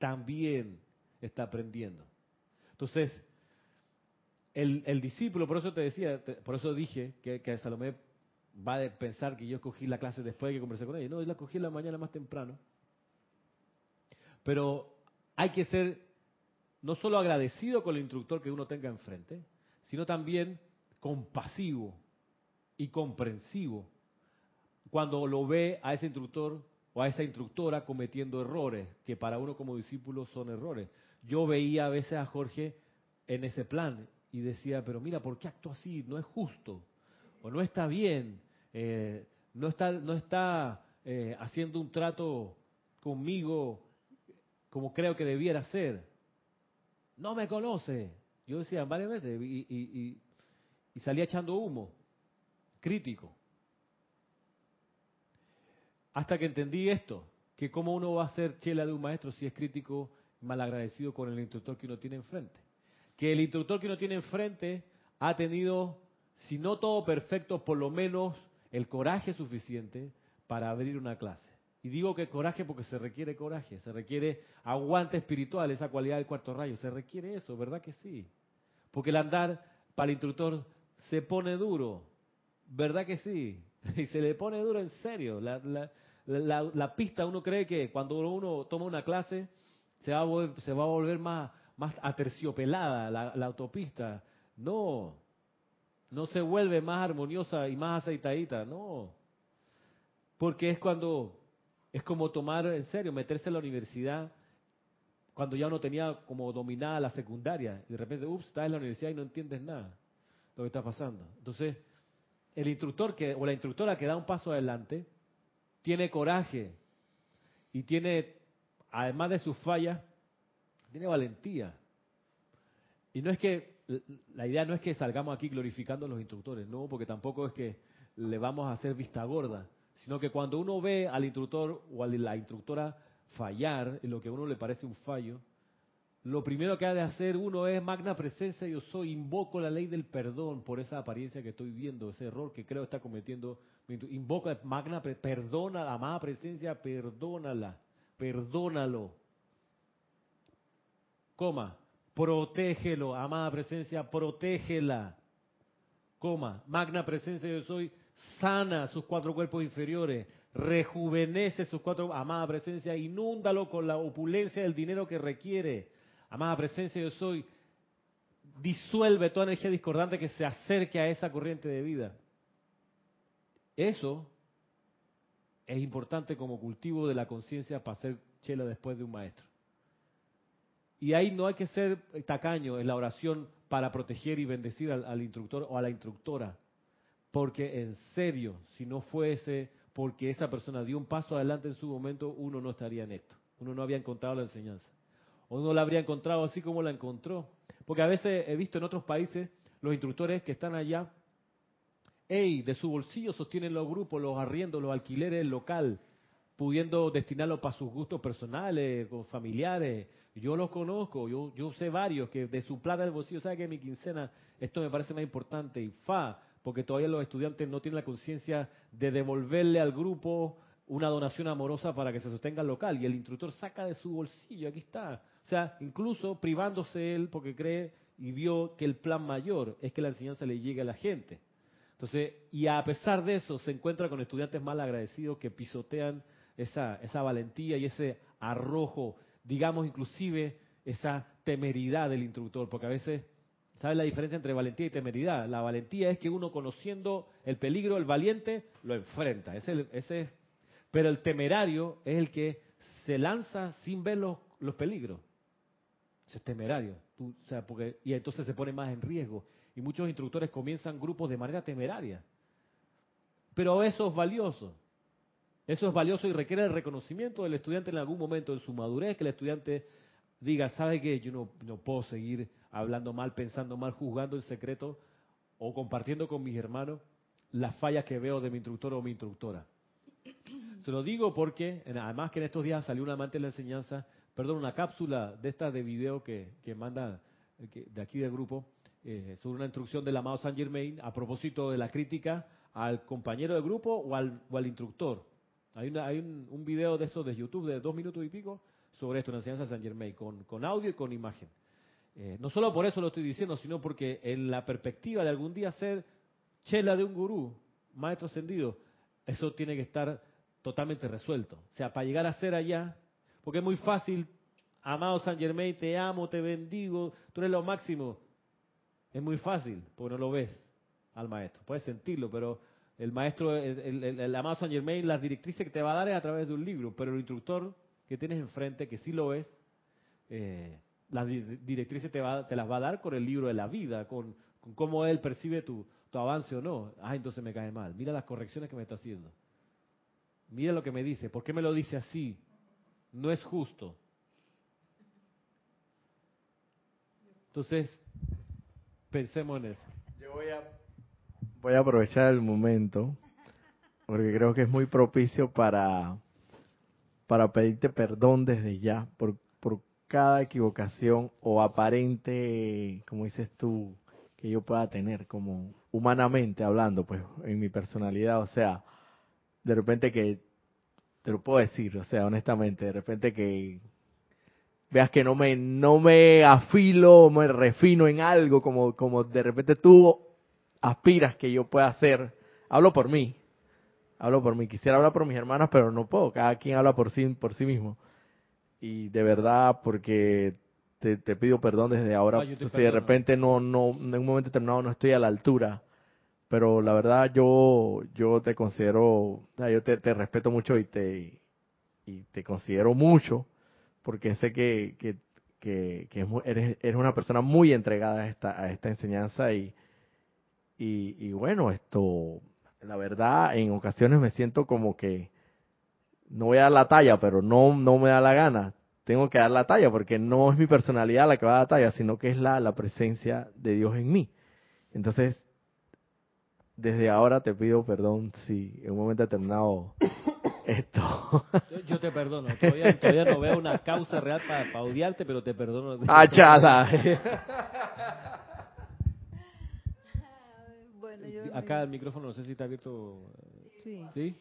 también está aprendiendo. Entonces, el, discípulo, por eso te decía, por eso dije que, Salomé va a pensar que yo escogí la clase después de que conversé con ella. No, yo la cogí en la mañana más temprano. Pero hay que ser no solo agradecido con el instructor que uno tenga enfrente, sino también compasivo y comprensivo cuando lo ve a ese instructor o a esa instructora cometiendo errores, que para uno como discípulo son errores. Yo veía a veces a Jorge en ese plan y decía, pero mira, ¿por qué actúa así? No es justo, o no está bien, eh, no está, no está eh, haciendo un trato conmigo como creo que debiera ser. No me conoce. Yo decía varias veces y, y, y salía echando humo, crítico. Hasta que entendí esto, que cómo uno va a ser chela de un maestro si es crítico, malagradecido con el instructor que uno tiene enfrente. Que el instructor que uno tiene enfrente ha tenido, si no todo perfecto, por lo menos el coraje suficiente para abrir una clase. Y digo que coraje porque se requiere coraje, se requiere aguante espiritual, esa cualidad del cuarto rayo, se requiere eso, ¿verdad que sí? Porque el andar para el instructor se pone duro, ¿verdad que sí? Y se le pone duro en serio. La, la, pista uno cree que cuando uno toma una clase se va a volver, se va a volver más, más aterciopelada la, autopista. No, no se vuelve más armoniosa y más aceitadita, no. Porque es cuando, es como tomar en serio, meterse en la universidad cuando ya uno tenía como dominada la secundaria y de repente, ups, estás en la universidad y no entiendes nada lo que está pasando. Entonces, el instructor que, o la instructora que da un paso adelante tiene coraje y tiene, además de sus fallas, tiene valentía. Y no es que, la idea no es que salgamos aquí glorificando a los instructores, no, porque tampoco es que le vamos a hacer vista gorda, sino que cuando uno ve al instructor o a la instructora fallar en lo que a uno le parece un fallo, lo primero que ha de hacer uno es magna presencia, yo soy, invoco la ley del perdón por esa apariencia que estoy viendo, ese error que creo está cometiendo. Invoco magna, perdona, la amada presencia, perdónala, perdónalo. Coma, protégelo, amada presencia, protégela. Coma, magna presencia, yo soy, sana sus cuatro cuerpos inferiores, rejuvenece sus cuatro, amada presencia, inúndalo con la opulencia del dinero que requiere Amada presencia, yo soy. Disuelve toda energía discordante que se acerque a esa corriente de vida. Eso es importante como cultivo de la conciencia para ser chela después de un maestro. Y ahí no hay que ser tacaño en la oración para proteger y bendecir al, al, instructor o a la instructora. Porque en serio, si no fuese porque esa persona dio un paso adelante en su momento, uno no estaría en esto. Uno no había encontrado la enseñanza o no la habría encontrado así como la encontró. Porque a veces he visto en otros países los instructores que están allá, hey, de su bolsillo sostienen los grupos, los arriendos, los alquileres local, pudiendo destinarlo para sus gustos personales, con familiares. Yo los conozco, yo, yo sé varios que de su plata del bolsillo, sabe que mi quincena, esto me parece más importante, y fa, porque todavía los estudiantes no tienen la conciencia de devolverle al grupo una donación amorosa para que se sostenga el local, y el instructor saca de su bolsillo, aquí está. O sea, incluso privándose él porque cree y vio que el plan mayor es que la enseñanza le llegue a la gente. Entonces, y a pesar de eso, se encuentra con estudiantes mal agradecidos que pisotean esa, esa valentía y ese arrojo, digamos inclusive esa temeridad del instructor, porque a veces, ¿sabes la diferencia entre valentía y temeridad? La valentía es que uno conociendo el peligro, el valiente, lo enfrenta, ese, ese es, pero el temerario es el que se lanza sin ver los, peligros. Ese es temerario, o sea, porque, y entonces se pone más en riesgo y muchos instructores comienzan grupos de manera temeraria. Pero eso es valioso. Eso es valioso y requiere el reconocimiento del estudiante en algún momento en su madurez, que el estudiante diga, ¿sabe qué? Yo no, no puedo seguir hablando mal, pensando mal, juzgando en secreto o compartiendo con mis hermanos las fallas que veo de mi instructor o mi instructora. Se lo digo porque, además que en estos días salió un amante de la enseñanza, perdón, una cápsula de esta de video que, que manda de aquí del grupo, eh, sobre una instrucción del amado Saint Germain a propósito de la crítica al compañero de grupo o al, instructor. Hay, una, hay un, video de eso de YouTube de dos minutos y pico sobre esto, una enseñanza de Saint Germain, con, con audio y con imagen. Eh, no solo por eso lo estoy diciendo, sino porque en la perspectiva de algún día ser chela de un gurú, maestro ascendido, eso tiene que estar totalmente resuelto. O sea, para llegar a ser allá, porque es muy fácil, amado Saint Germain, te amo, te bendigo, tú eres lo máximo. Es muy fácil, porque no lo ves al maestro. Puedes sentirlo, pero el maestro, el, el, el, amado Saint Germain, las directrices que te va a dar es a través de un libro, pero el instructor que tienes enfrente, que sí lo ves, eh, las directrices te, va, te, las va a dar con el libro de la vida, con, con cómo él percibe tu, tu, avance o no. Ah, entonces me cae mal. Mira las correcciones que me está haciendo. Mira lo que me dice. ¿Por qué me lo dice así? No es justo. Entonces, pensemos en eso. Yo voy a, voy a aprovechar el momento, porque creo que es muy propicio para, para pedirte perdón desde ya por, por cada equivocación o aparente, como dices tú, que yo pueda tener, como humanamente hablando, pues en mi personalidad, o sea, de repente que, te lo puedo decir, o sea, honestamente, de repente que veas que no me, no me afilo, me refino en algo como, como de repente tú aspiras que yo pueda hacer. Hablo por mí, hablo por mí. Quisiera hablar por mis hermanas, pero no puedo. Cada quien habla por sí, por sí mismo. Y de verdad, porque te, te pido perdón desde ahora. si de repente no, no, en un momento determinado no estoy a la altura. Pero la verdad yo, yo te considero, yo te, te respeto mucho y te, y te considero mucho porque sé que, que, que, eres, una persona muy entregada a esta, a esta enseñanza y, y, y, bueno, esto, la verdad, en ocasiones me siento como que no voy a dar la talla, pero no, no me da la gana. Tengo que dar la talla porque no es mi personalidad la que va a dar la talla, sino que es la, la presencia de Dios en mí. Entonces, desde ahora te pido perdón si en un momento determinado esto. Yo, yo, te perdono. Todavía, todavía, no veo una causa real para pa odiarte, pero te perdono. Ah, chada. bueno, yo Acá el micrófono, no sé si está abierto. Sí. ¿Sí?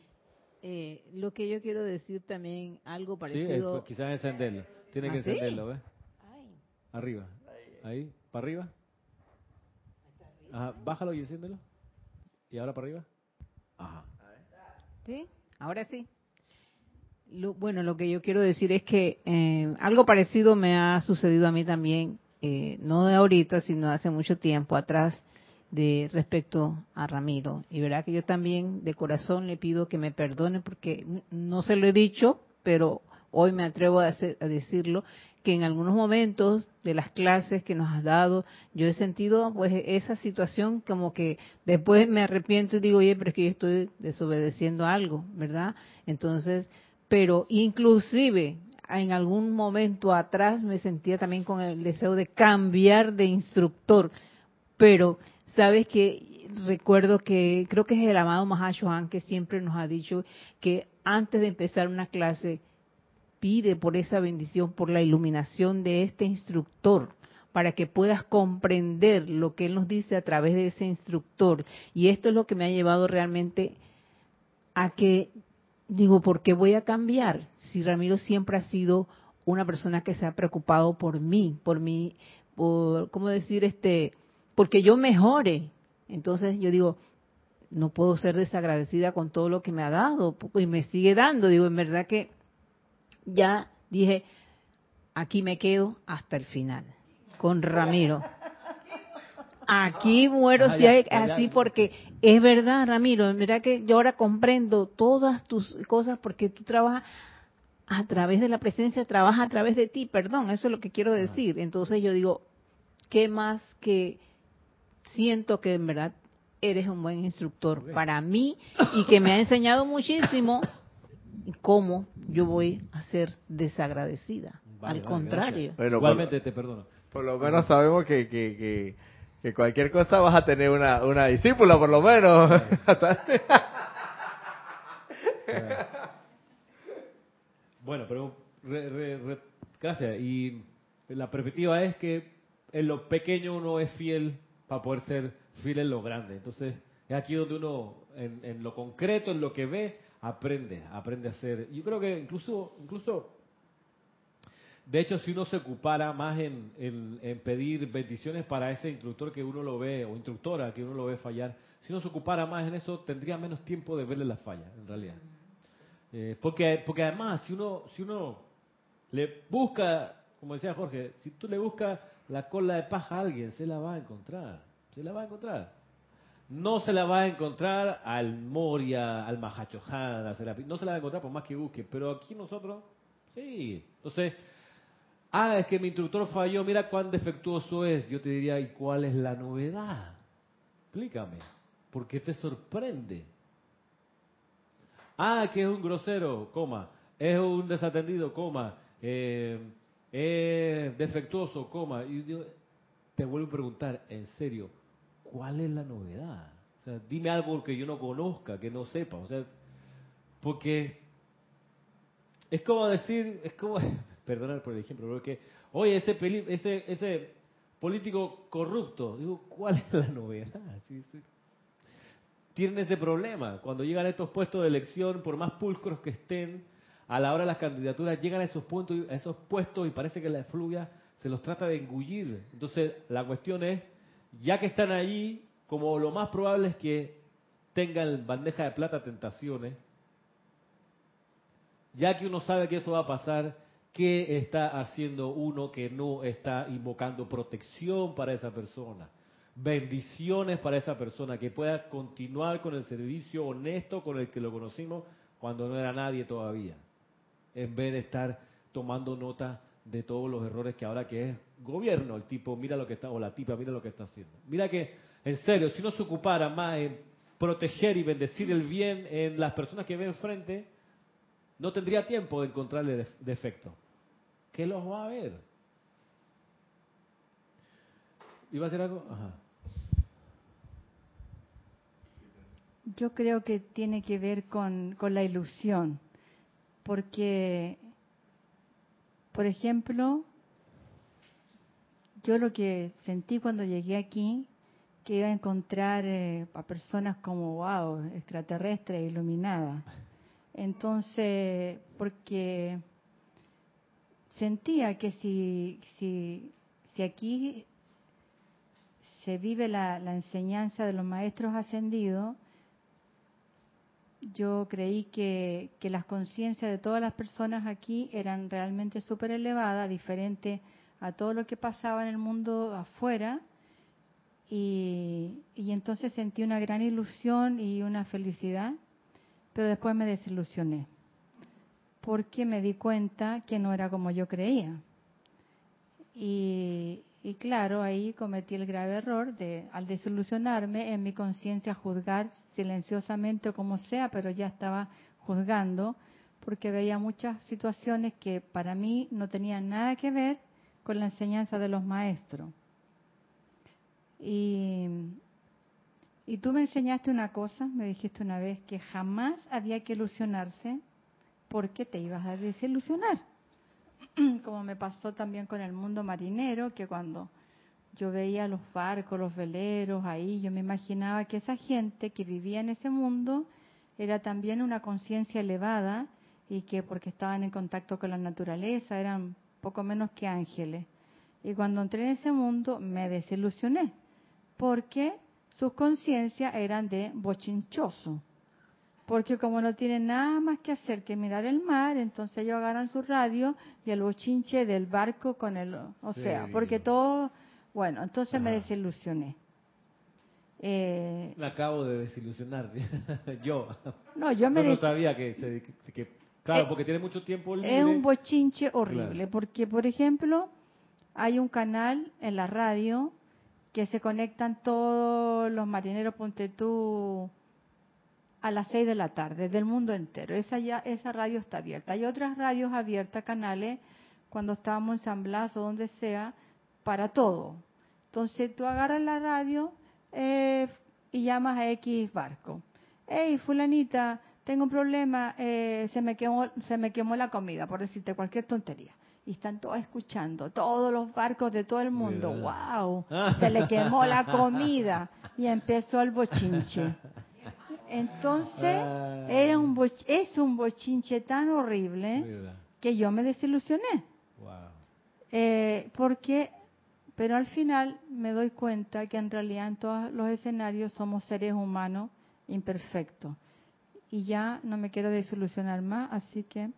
Eh, lo que yo quiero decir también, algo parecido. Sí, quizás encenderlo. Tiene ¿Ah, que sí? encenderlo, ¿ves? Arriba. Ahí, para arriba. Ajá, bájalo y enciéndelo. ¿Y ahora para arriba? Ajá. ¿Sí? Ahora sí. Lo, bueno, lo que yo quiero decir es que eh, algo parecido me ha sucedido a mí también, eh, no de ahorita, sino hace mucho tiempo atrás, de respecto a Ramiro. Y verá que yo también de corazón le pido que me perdone porque no se lo he dicho, pero hoy me atrevo a, decirlo, que en algunos momentos de las clases que nos has dado, yo he sentido pues esa situación como que después me arrepiento y digo, oye, pero es que yo estoy desobedeciendo algo, ¿verdad? Entonces, pero inclusive en algún momento atrás me sentía también con el deseo de cambiar de instructor, pero sabes que recuerdo que creo que es el amado Mahashohan que siempre nos ha dicho que antes de empezar una clase, pide por esa bendición, por la iluminación de este instructor, para que puedas comprender lo que él nos dice a través de ese instructor. Y esto es lo que me ha llevado realmente a que digo, ¿por qué voy a cambiar? Si Ramiro siempre ha sido una persona que se ha preocupado por mí, por mí, por, ¿cómo decir? este Porque yo mejore. Entonces yo digo, no puedo ser desagradecida con todo lo que me ha dado y me sigue dando. Digo, en verdad que ya dije, aquí me quedo hasta el final, con Ramiro. Aquí muero si hay así porque es verdad, Ramiro, verdad que yo ahora comprendo todas tus cosas porque tú trabajas a través de la presencia, trabajas a través de ti, perdón, eso es lo que quiero decir. Entonces yo digo, ¿qué más que siento que en verdad eres un buen instructor para mí y que me ha enseñado muchísimo cómo yo voy a ser desagradecida. Al contrario. Igualmente te perdono. Por lo menos sabemos que, que, que, cualquier cosa vas a tener una, una discípula, por lo menos. bueno, pero gracias. Y la perspectiva es que en lo pequeño uno es fiel para poder ser fiel en lo grande. Entonces, es aquí donde uno, en, lo concreto, en lo que ve, aprende, aprende a hacer. Yo creo que incluso, incluso, de hecho, si uno se ocupara más en, en, pedir bendiciones para ese instructor que uno lo ve, o instructora que uno lo ve fallar, si uno se ocupara más en eso, tendría menos tiempo de verle las fallas, en realidad. Eh, porque, porque además, si uno, si uno le busca, como decía Jorge, si tú le buscas la cola de paja a alguien, se la va a encontrar se la va a encontrar. No se la va a encontrar al Moria, al Mahachohan. No se la va a encontrar por más que busque. Pero aquí nosotros, sí. Entonces, ah, es que mi instructor falló, mira cuán defectuoso es. Yo te diría, ¿y cuál es la novedad? Explícame. ¿Por qué te sorprende? Ah, que es un grosero, coma. Es un desatendido, coma. Eh, es defectuoso, coma. Y te vuelvo a preguntar, en serio, ¿cuál es la novedad? O sea, dime algo que yo no conozca, que no sepa. O sea, porque es como decir, es como, perdonad por el ejemplo, porque, oye, ese, ese, ese político corrupto, digo, ¿cuál es la novedad? Tienen ese problema. Cuando llegan a estos puestos de elección, por más pulcros que estén, a la hora de las candidaturas, llegan a esos, puntos, a esos puestos y parece que la efluvia se los trata de engullir. Entonces, la cuestión es, ya que están allí, como lo más probable es que tengan bandeja de plata tentaciones, ya que uno sabe que eso va a pasar, ¿qué está haciendo uno que no está invocando protección para esa persona? Bendiciones para esa persona, que pueda continuar con el servicio honesto con el que lo conocimos cuando no era nadie todavía, en vez de estar tomando nota de todos los errores que ahora que es gobierno, el tipo mira lo que está, o la tipa mira lo que está haciendo. Mira que, en serio, si no se ocupara más en proteger y bendecir el bien en las personas que ve enfrente, no tendría tiempo de encontrarle defecto. ¿Qué los va a ver? ¿Iba a hacer algo? Ajá. Yo creo que tiene que ver con, con la ilusión, porque por ejemplo, yo lo que sentí cuando llegué aquí, que iba a encontrar eh, a personas como, wow, extraterrestres, iluminadas. Entonces, porque sentía que si, si, si aquí se vive la, la enseñanza de los maestros ascendidos, yo creí que, que las conciencias de todas las personas aquí eran realmente súper elevadas, diferente a todo lo que pasaba en el mundo afuera. Y, y entonces sentí una gran ilusión y una felicidad, pero después me desilusioné, porque me di cuenta que no era como yo creía. Y, y claro, ahí cometí el grave error de, al desilusionarme, en mi conciencia juzgar silenciosamente o como sea, pero ya estaba juzgando, porque veía muchas situaciones que para mí no tenían nada que ver con la enseñanza de los maestros. Y, y tú me enseñaste una cosa, me dijiste una vez, que jamás había que ilusionarse porque te ibas a desilusionar. Como me pasó también con el mundo marinero, que cuando yo veía los barcos, los veleros ahí, yo me imaginaba que esa gente que vivía en ese mundo era también una conciencia elevada y que porque estaban en contacto con la naturaleza eran poco menos que ángeles. Y cuando entré en ese mundo me desilusioné, porque sus conciencias eran de bochinchoso. Porque como no tienen nada más que hacer que mirar el mar, entonces ellos agarran su radio y el bochinche del barco con el o sea, porque todo bueno, entonces me desilusioné. Eh, me acabo de desilusionar yo. No, yo me no, sabía que, claro, eh, porque tiene mucho tiempo libre. Es un bochinche horrible, porque por ejemplo, hay un canal en la radio que se conectan todos los marineros Ponte tú a las 6 de la tarde del mundo entero. Esa ya esa radio está abierta. Hay otras radios abiertas, canales cuando estábamos en San Blas o donde sea, para todo. Entonces tú agarras la radio eh, y llamas a X barco. Hey, fulanita, tengo un problema, eh, se, me quemó, se me quemó la comida, por decirte cualquier tontería. Y están todos escuchando, todos los barcos de todo el mundo. ¡Wow! Se le quemó la comida y empezó el bochinche. Entonces, ah. era un es un bochinche tan horrible que yo me desilusioné. Eh, porque pero al final me doy cuenta que en realidad en todos los escenarios somos seres humanos imperfectos. Y ya no me quiero desilusionar más, así que...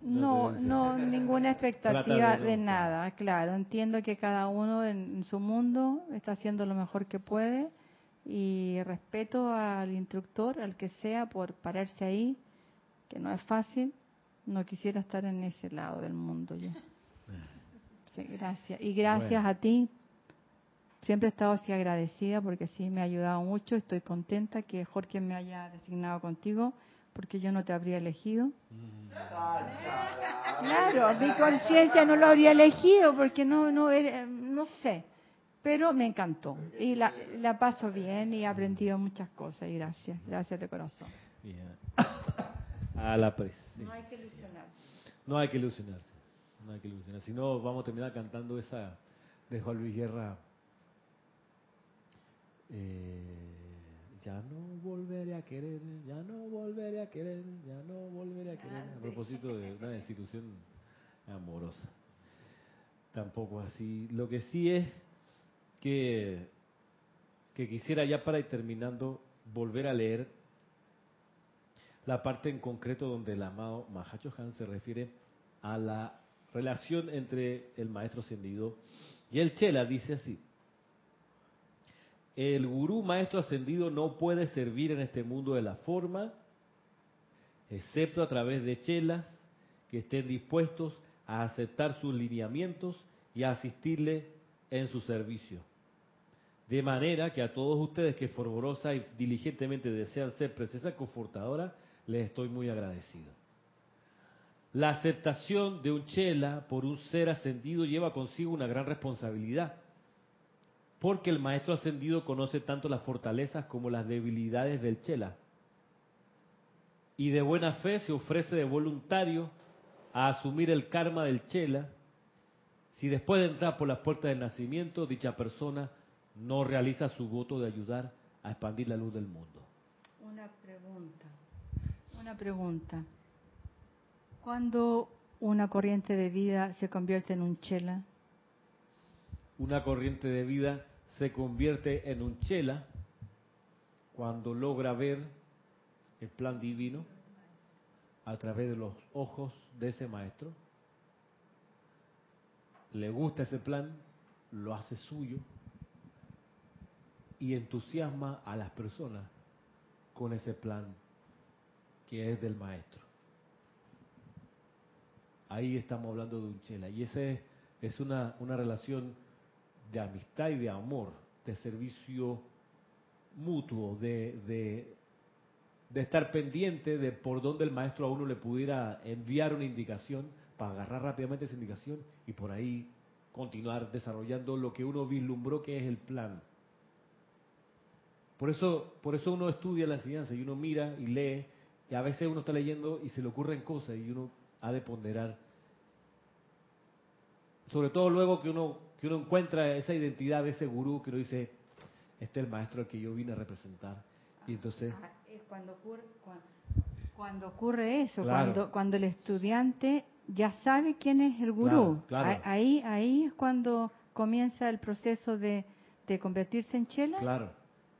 No, no, ninguna expectativa de, nada, claro. Entiendo que cada uno en, su mundo está haciendo lo mejor que puede y respeto al instructor, al que sea, por pararse ahí, que no es fácil. No quisiera estar en ese lado del mundo yo gracias. Y gracias a ti. Siempre he estado así agradecida porque sí me ha ayudado mucho. Estoy contenta que Jorge me haya designado contigo porque yo no te habría elegido. Claro, mi conciencia no lo habría elegido porque no, no, no sé. Pero me encantó y la, la paso bien y he aprendido muchas cosas y gracias, gracias de corazón. A la presa. No hay que ilusionarse. No hay que ilusionarse no hay que ilusionar. Si no, vamos a terminar cantando esa de Juan Luis Guerra. Eh, ya no volveré a querer, ya no volveré a querer, ya no volveré a querer. A propósito de una institución amorosa. Tampoco así. Lo que sí es que, que quisiera ya para ir terminando volver a leer la parte en concreto donde el amado Mahacho Han se refiere a la relación entre el maestro ascendido y el Chela. Dice así, el gurú maestro ascendido no puede servir en este mundo de la forma, excepto a través de chelas que estén dispuestos a aceptar sus lineamientos y a asistirle en su servicio. De manera que a todos ustedes que fervorosa y diligentemente desean ser presencia confortadora, les estoy muy agradecido. La aceptación de un chela por un ser ascendido lleva consigo una gran responsabilidad, porque el maestro ascendido conoce tanto las fortalezas como las debilidades del chela. Y de buena fe se ofrece de voluntario a asumir el karma del chela si después de entrar por las puertas del nacimiento dicha persona no realiza su voto de ayudar a expandir la luz del mundo. Una pregunta, una pregunta. ¿Cuándo una corriente de vida se convierte en un chela? Una corriente de vida se convierte en un chela cuando logra ver el plan divino a través de los ojos de ese maestro. Le gusta ese plan, lo hace suyo y entusiasma a las personas con ese plan que es del maestro ahí estamos hablando de un chela. Y esa es, una, una relación de amistad y de amor, de servicio mutuo, de, de, estar pendiente de por dónde el maestro a uno le pudiera enviar una indicación para agarrar rápidamente esa indicación y por ahí continuar desarrollando lo que uno vislumbró que es el plan. Por eso, por eso uno estudia la enseñanza y uno mira y lee Y a veces uno está leyendo y se le ocurren cosas y uno ha de ponderar. Sobre todo luego que uno, que uno encuentra esa identidad de ese gurú que uno dice, este es el maestro al que yo vine a representar. Y entonces... Ah, es cuando ocurre, cuando, cuando ocurre eso, Claro. cuando, cuando el estudiante ya sabe quién es el gurú. Claro, Ahí, ahí es cuando comienza el proceso de, de convertirse en chela. Claro.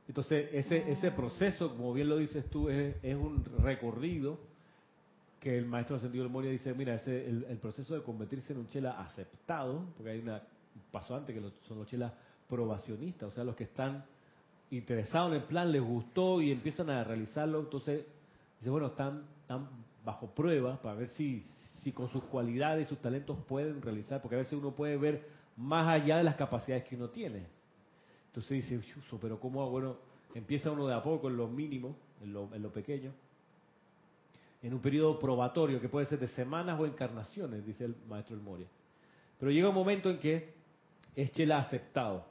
Entonces, ese, ese proceso, como bien lo dices tú, es, es un recorrido que el maestro ascendido del Moria dice, mira, ese, el, el proceso de convertirse en un chela aceptado, porque hay una, un paso antes que son los chelas probacionistas, o sea, los que están interesados en el plan, les gustó y empiezan a realizarlo, entonces, dice, bueno, están, están bajo prueba para ver si, si con sus cualidades y sus talentos pueden realizar, porque a veces uno puede ver más allá de las capacidades que uno tiene. Entonces dice, "Chuzo, pero ¿cómo hago?". Bueno, empieza uno de a poco en lo mínimo, en lo, en lo pequeño, en un periodo probatorio que puede ser de semanas o encarnaciones, dice el maestro El Moria. Pero llega un momento en que es chela aceptado.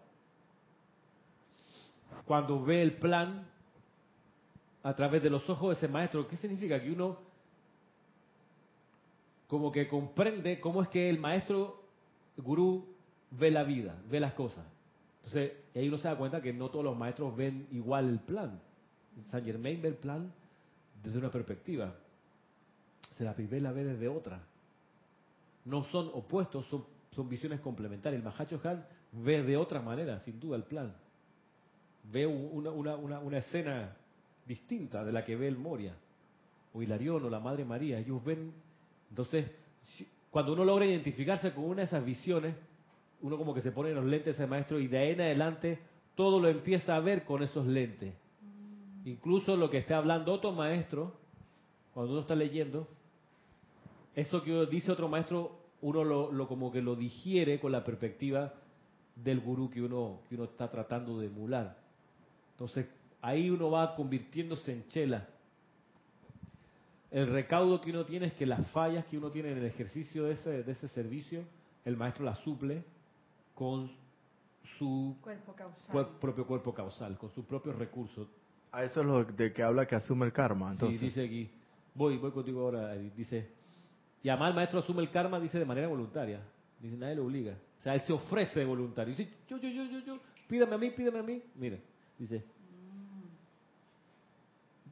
Cuando ve el plan a través de los ojos de ese maestro, ¿qué significa? Que uno como que comprende cómo es que el maestro gurú ve la vida, ve las cosas. Entonces, ahí uno se da cuenta que no todos los maestros ven igual el plan. San Germain ve el plan desde una perspectiva. Serapis Bey la ve desde otra. No son opuestos, son, son visiones complementarias. El Mahacho Han ve de otra manera, sin duda, el plan. Ve una, una, una, una escena distinta de la que ve el Moria, o Hilarión, o la Madre María. Ellos ven, entonces, cuando uno logra identificarse con una de esas visiones, uno como que se pone los lentes de ese maestro y de ahí en adelante todo lo empieza a ver con esos lentes. Incluso lo que esté hablando otro maestro, cuando uno está leyendo, eso que dice otro maestro, uno lo, lo como que lo digiere con la perspectiva del gurú que uno, que uno está tratando de emular. Entonces, ahí uno va convirtiéndose en chela. El recaudo que uno tiene es que las fallas que uno tiene en el ejercicio de ese, de ese servicio, el maestro las suple con su Cuerpo causal. cuer- propio cuerpo causal, con sus propios recursos. A eso es lo de que habla que asume el karma. Entonces, Sí, dice aquí, voy, voy contigo ahora, dice, y además el maestro asume el karma, dice de manera voluntaria, dice, nadie lo obliga, o sea, él se ofrece de voluntario, dice, yo, yo, yo, yo, yo, pídame a mí, pídame a mí, mira, dice,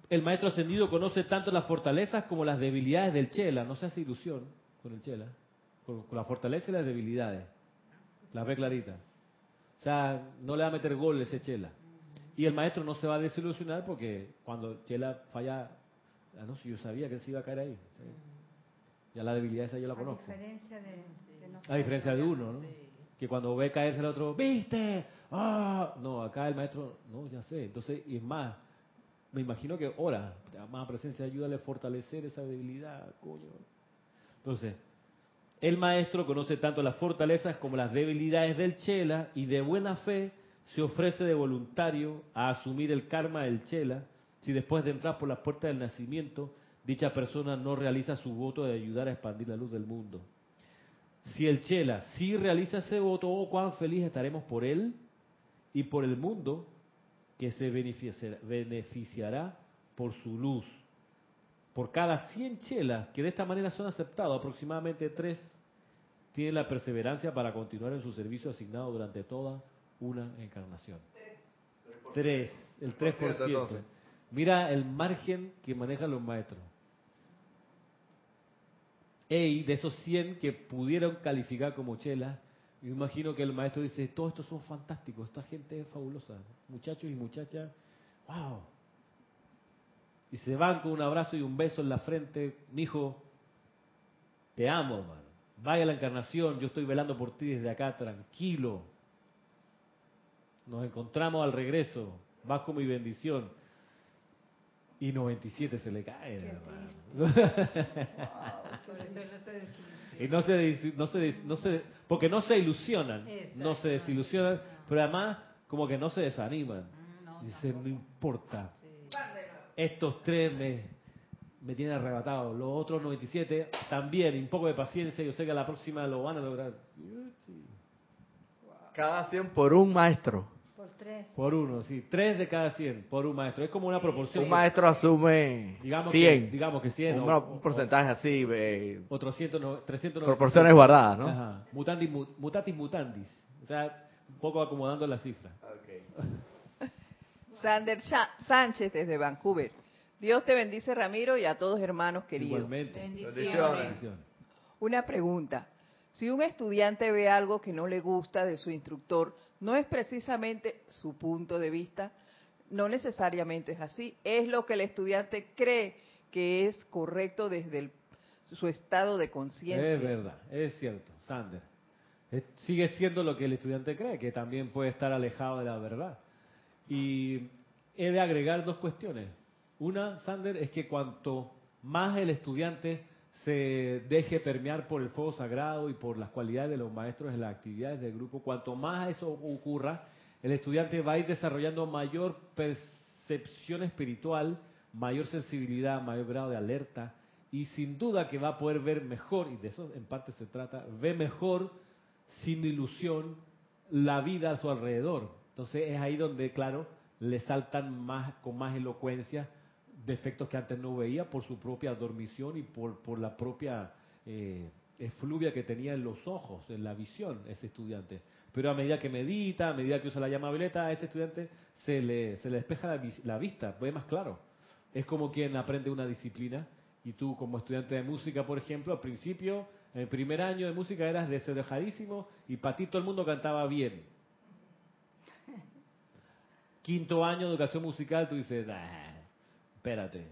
el maestro ascendido conoce tanto las fortalezas como las debilidades del chela, no se hace ilusión con el chela, con, con la fortaleza y las debilidades, las ve clarita, o sea, no le va a meter gol ese chela. Y el maestro no se va a desilusionar porque cuando Chela falla, ah, no, si yo sabía que se iba a caer ahí. Ya la debilidad esa yo la A conozco. diferencia de, A diferencia de uno, ¿no? Que cuando ve caerse el otro, ¿viste? Ah, no, acá el maestro, no, ya sé. Entonces, y es más, me imagino que ora, más presencia, ayúdale a fortalecer esa debilidad, coño. Entonces, el maestro conoce tanto las fortalezas como las debilidades del Chela y de buena fe se ofrece de voluntario a asumir el karma del Chela si después de entrar por las puertas del nacimiento dicha persona no realiza su voto de ayudar a expandir la luz del mundo. Si el Chela sí realiza ese voto, oh, cuán feliz estaremos por él y por el mundo que se beneficiará, por su luz. Por cada 100 chelas que de esta manera son aceptados, aproximadamente 3 tienen la perseverancia para continuar en su servicio asignado durante toda una encarnación. 3, el 3%. entonces. Mira el margen que manejan los maestros. Y de esos 100 que pudieron calificar como chela, yo imagino que el maestro dice, todos estos son fantásticos, esta gente es fabulosa, muchachos y muchachas, wow. Y se van con un abrazo y un beso en la frente, mi hijo, te amo. Vaya la encarnación, yo estoy velando por ti desde acá, tranquilo. Nos encontramos al regreso, vas con mi bendición. Y 97 se le cae, hermano. Y no se, no se, no se, porque no se ilusionan, no se desilusionan, pero además como que no se desaniman. Dicen, no importa, estos tres me, me tienen arrebatado, los otros 97 también, y un poco de paciencia, yo sé que a la próxima lo van a lograr. cada 100 por un maestro. Por Tres. Por uno, sí. Tres de cada cien, por un maestro. Es como una proporción. Un maestro asume digamos 100. Que, digamos que 100. un, o- un porcentaje así, eh, O, o 300, no- 390. proporciones guardadas, ¿no? Ajá. Mutandis, mu- mutatis mutandis. O sea, un poco acomodando la cifra. Sander Cha- Sánchez desde Vancouver. Dios te bendice, Ramiro, y a todos hermanos queridos. Igualmente. Bendiciones. Una pregunta. Si un estudiante ve algo que no le gusta de su instructor, no es precisamente su punto de vista, no necesariamente es así, es lo que el estudiante cree que es correcto desde el- su estado de conciencia. Es verdad, es cierto, Sander. Es- sigue siendo lo que el estudiante cree, que también puede estar alejado de la verdad. Y he de agregar dos cuestiones. Una, Sander, es que cuanto más el estudiante se deje permear por el fuego sagrado y por las cualidades de los maestros en las actividades del grupo, cuanto más eso ocurra, el estudiante va a ir desarrollando mayor percepción espiritual, mayor sensibilidad, mayor grado de alerta y sin duda que va a poder ver mejor, y de eso en parte se trata, ve mejor sin ilusión la vida a su alrededor. Entonces es ahí donde, claro, le saltan más con más elocuencia defectos que antes no veía por su propia dormición y por, por la propia eh, efluvia que tenía en los ojos, en la visión, ese estudiante. Pero a medida que medita, a medida que usa la llama violeta, a ese estudiante se le, se le despeja la, vis- la vista, ve más claro. Es como quien aprende una disciplina y tú como estudiante de música, por ejemplo, al principio, en el primer año de música eras desenojadísimo y para ti todo el mundo cantaba bien. Quinto año de educación musical, tú dices, "Nah, espérate.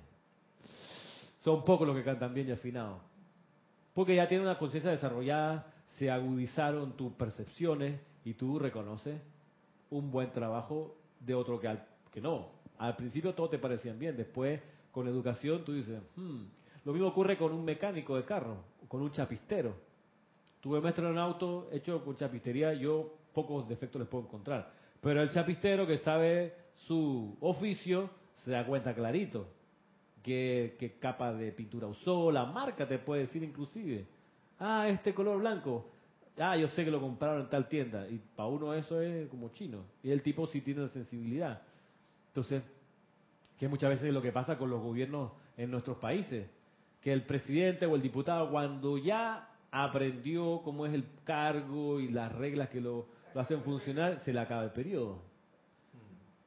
Son pocos los que cantan bien y afinados. Porque ya tienen una conciencia desarrollada, se agudizaron tus percepciones y tú reconoces un buen trabajo de otro que, al- que no. Al principio todo te parecían bien, después con educación tú dices, "Hmm". lo mismo ocurre con un mecánico de carro, con un chapistero. Tuve maestro en auto hecho con chapistería, yo pocos defectos les puedo encontrar. Pero el chapistero que sabe su oficio se da cuenta clarito qué, qué capa de pintura usó, la marca te puede decir inclusive. Ah, este color blanco. Ah, yo sé que lo compraron en tal tienda. Y para uno eso es como chino. Y el tipo sí tiene sensibilidad. Entonces, que muchas veces es lo que pasa con los gobiernos en nuestros países, que el presidente o el diputado cuando ya aprendió cómo es el cargo y las reglas que lo, lo hacen funcionar, se le acaba el periodo.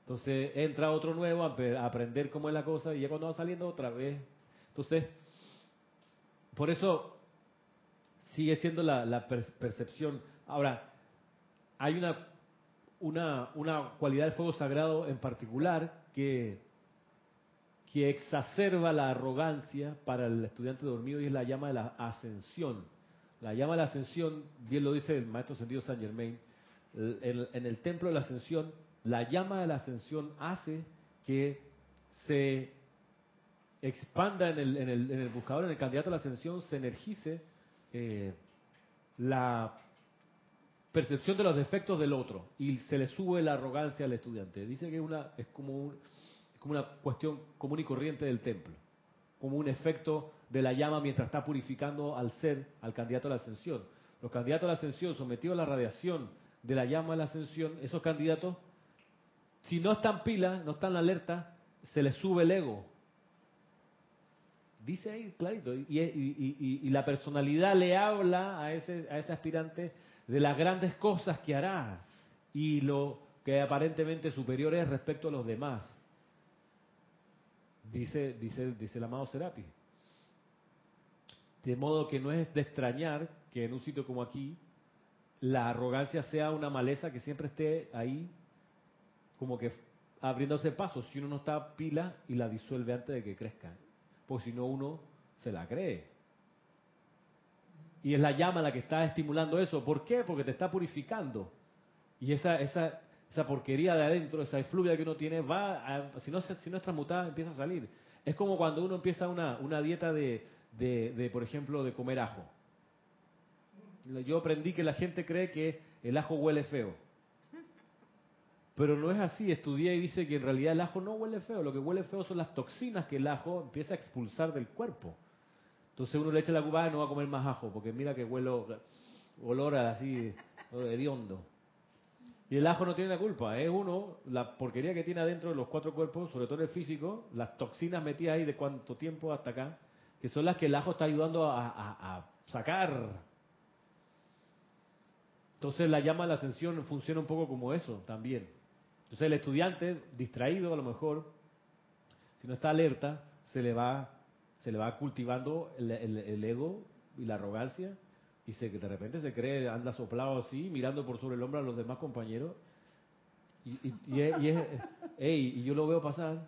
Entonces entra otro nuevo a, aprender cómo es la cosa y ya cuando va saliendo otra vez. Entonces, por eso sigue siendo la, la per- percepción. Ahora, hay una, una, una cualidad del fuego sagrado en particular que, que exacerba la arrogancia para el estudiante dormido y es la llama de la ascensión. La llama de la ascensión, bien lo dice el maestro sentido Saint Germain, en el templo de la ascensión, la llama de la ascensión hace que se expanda en el, buscador, en el candidato a la ascensión, se energice eh, la percepción de los defectos del otro y se le sube la arrogancia al estudiante. Dice que una, es, como un- es como una cuestión común y corriente del templo, como un efecto de la llama mientras está purificando al ser, al candidato a la ascensión. Los candidatos a la ascensión sometidos a la radiación de la llama de la ascensión, esos candidatos, si no están pilas, no están alerta, se les sube el ego. Dice ahí clarito, y, y- y- y- la personalidad le habla a ese, a ese aspirante de las grandes cosas que hará y lo que aparentemente superior es respecto a los demás. Dice, dice, dice el amado Serapi. De modo que no es de extrañar que en un sitio como aquí la arrogancia sea una maleza que siempre esté ahí como que abriéndose paso si uno no está pila y la disuelve antes de que crezca. Porque si no uno se la cree. Y es la llama la que está estimulando eso. ¿Por qué? Porque te está purificando. Y esa, esa, esa porquería de adentro, esa efluvia que uno tiene, va a- si, no, si no es transmutada, empieza a salir. Es como cuando uno empieza una, una dieta de, de, de, por ejemplo, de comer ajo. Yo aprendí que la gente cree que el ajo huele feo. Pero no es así. Estudié y dice que en realidad el ajo no huele feo. Lo que huele feo son las toxinas que el ajo empieza a expulsar del cuerpo. Entonces uno le echa la culpa, "Ah, no va a comer más ajo, porque mira que huelo olor a así, hediondo. Y el ajo no tiene la culpa, es uno, la porquería que tiene adentro de los cuatro cuerpos, sobre todo el físico, las toxinas metidas ahí de cuánto tiempo hasta acá, que son las que el ajo está ayudando a, a- sacar. Entonces la llama a la ascensión funciona un poco como eso también. Entonces el estudiante, distraído a lo mejor, si no está alerta, se le va, se le va cultivando el, el- ego y la arrogancia y se, de repente se cree, anda soplado así, mirando por sobre el hombro a los demás compañeros. Y, y, y es, y es- ey, y yo lo veo pasar,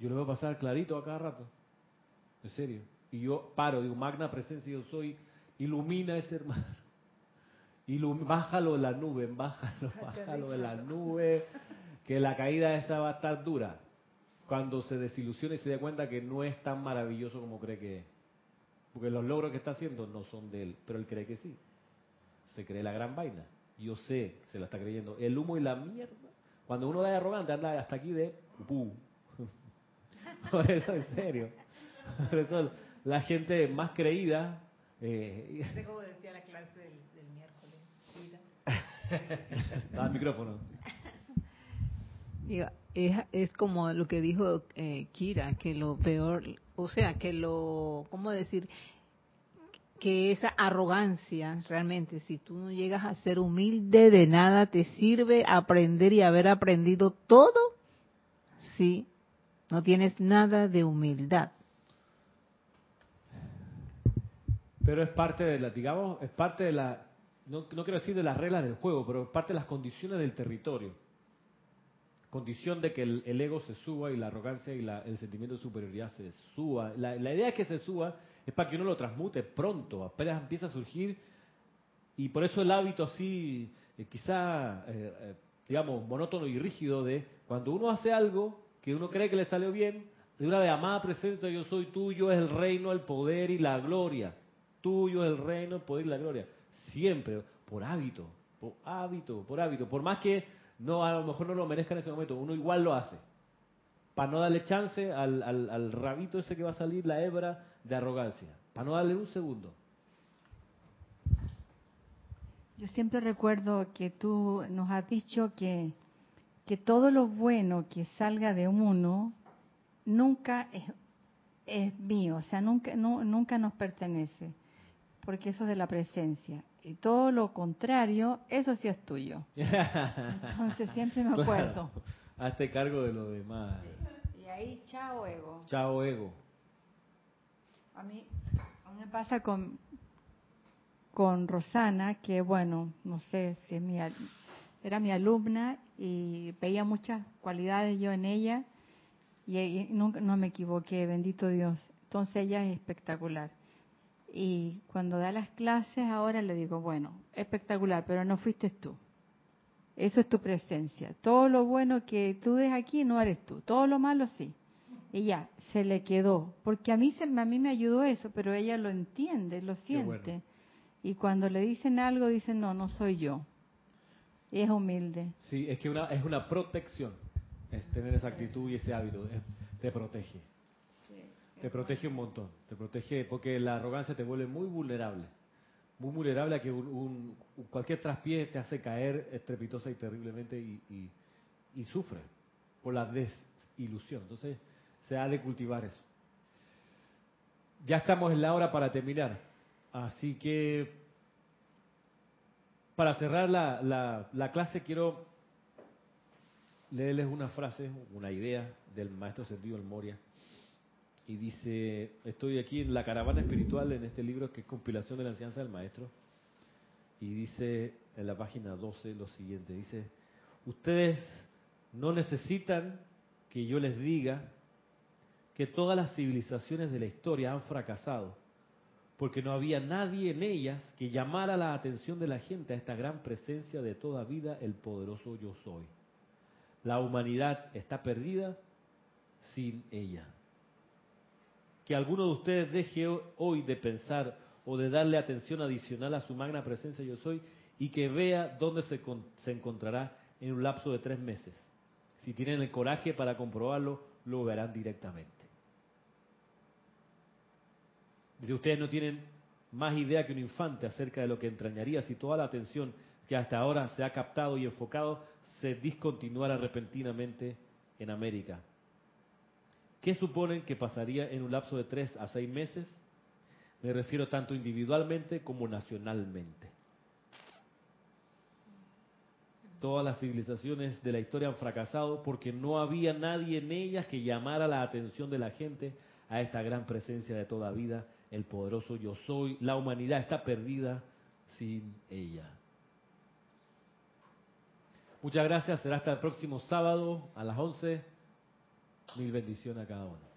yo lo veo pasar clarito a cada rato, en serio. Y yo paro, digo, magna presencia yo soy, ilumina ese hermano. Ilum- bájalo de la nube, bájalo, bájalo de la nube, que la caída esa va a estar dura. Cuando se desilusione y se dé cuenta que no es tan maravilloso como cree que es. Porque los logros que está haciendo no son de él, pero él cree que sí. Se cree la gran vaina. Yo sé que se la está creyendo. El humo y la mierda. Cuando uno da de arrogante, anda hasta aquí de pupú. Por eso, en serio. Por eso la gente más creída. Eh, como decía la clase del. da el micrófono. Es, es como lo que dijo eh, Kira, que lo peor, o sea, que lo, ¿cómo decir? Que esa arrogancia, realmente, si tú no llegas a ser humilde, de nada te sirve aprender y haber aprendido todo si no tienes nada de humildad. Pero es parte de la, digamos, es parte de la, no, no quiero decir de las reglas del juego, pero parte de las condiciones del territorio. Condición de que el, ego se suba y la arrogancia y la- el sentimiento de superioridad se suba. La, idea es que se suba es para que uno lo transmute pronto, apenas empieza a surgir y por eso el hábito así, eh, quizá, eh, eh, digamos, monótono y rígido de cuando uno hace algo que uno cree que le salió bien, de una vez, amada presencia, yo soy tuyo, es el reino, el poder y la gloria. Tuyo es el reino, el poder y la gloria. Siempre, por hábito, por hábito, por hábito. Por más que no a lo mejor no lo merezca en ese momento, uno igual lo hace. Para no darle chance al, al, al rabito ese que va a salir, la hebra de arrogancia. Para no darle un segundo. Yo siempre recuerdo que tú nos has dicho que, que todo lo bueno que salga de uno nunca es, es mío, o sea, nunca, nu- nunca nos pertenece, porque eso es de la presencia. Y todo lo contrario, eso sí es tuyo. Entonces siempre me acuerdo. Claro. Hazte cargo de lo demás. Y ahí, chao, ego. Chao, ego. A mí, a mí me pasa con, con Rosana, que bueno, no sé si es mi, al- era mi alumna y veía muchas cualidades yo en ella y, y nunca no me equivoqué, bendito Dios. Entonces ella es espectacular. Y cuando da las clases ahora le digo, bueno, espectacular, pero no fuiste tú. Eso es tu presencia. Todo lo bueno que tú des aquí no eres tú. Todo lo malo sí. Y ya, se le quedó. Porque a mí, se, a mí me ayudó eso, pero ella lo entiende, lo siente. bueno. Y cuando le dicen algo, dicen, no, no soy yo. Y es humilde. Sí, es que una, es una protección. Es tener esa actitud y ese hábito. es- te protege. Te protege un montón. Te protege porque la arrogancia te vuelve muy vulnerable. Muy vulnerable a que un, un- cualquier traspié te hace caer estrepitosa y terriblemente y, sufre por la desilusión. Entonces, se ha de cultivar eso. Ya estamos en la hora para terminar. Así que, para cerrar la, la, la clase, quiero leerles una frase, una idea del maestro Sentido del Moria. Y dice, estoy aquí en la caravana espiritual en este libro que es compilación de la enseñanza del maestro. Y dice en la página 12 lo siguiente, dice, ustedes no necesitan que yo les diga que todas las civilizaciones de la historia han fracasado, porque no había nadie en ellas que llamara la atención de la gente a esta gran presencia de toda vida, el poderoso yo soy. La humanidad está perdida sin ella. Que alguno de ustedes deje hoy de pensar o de darle atención adicional a su magna presencia yo soy y que vea dónde se, con- se encontrará en un lapso de tres meses. Si tienen el coraje para comprobarlo, lo verán directamente. Dice, ustedes no tienen más idea que un infante acerca de lo que entrañaría si toda la atención que hasta ahora se ha captado y enfocado se discontinuara repentinamente en América. ¿Qué suponen que pasaría en un lapso de tres a seis meses? Me refiero tanto individualmente como nacionalmente. Todas las civilizaciones de la historia han fracasado porque no había nadie en ellas que llamara la atención de la gente a esta gran presencia de toda vida, el poderoso yo soy. La humanidad está perdida sin ella. Muchas gracias, será hasta el próximo sábado a las 11. Mil bendiciones a cada uno.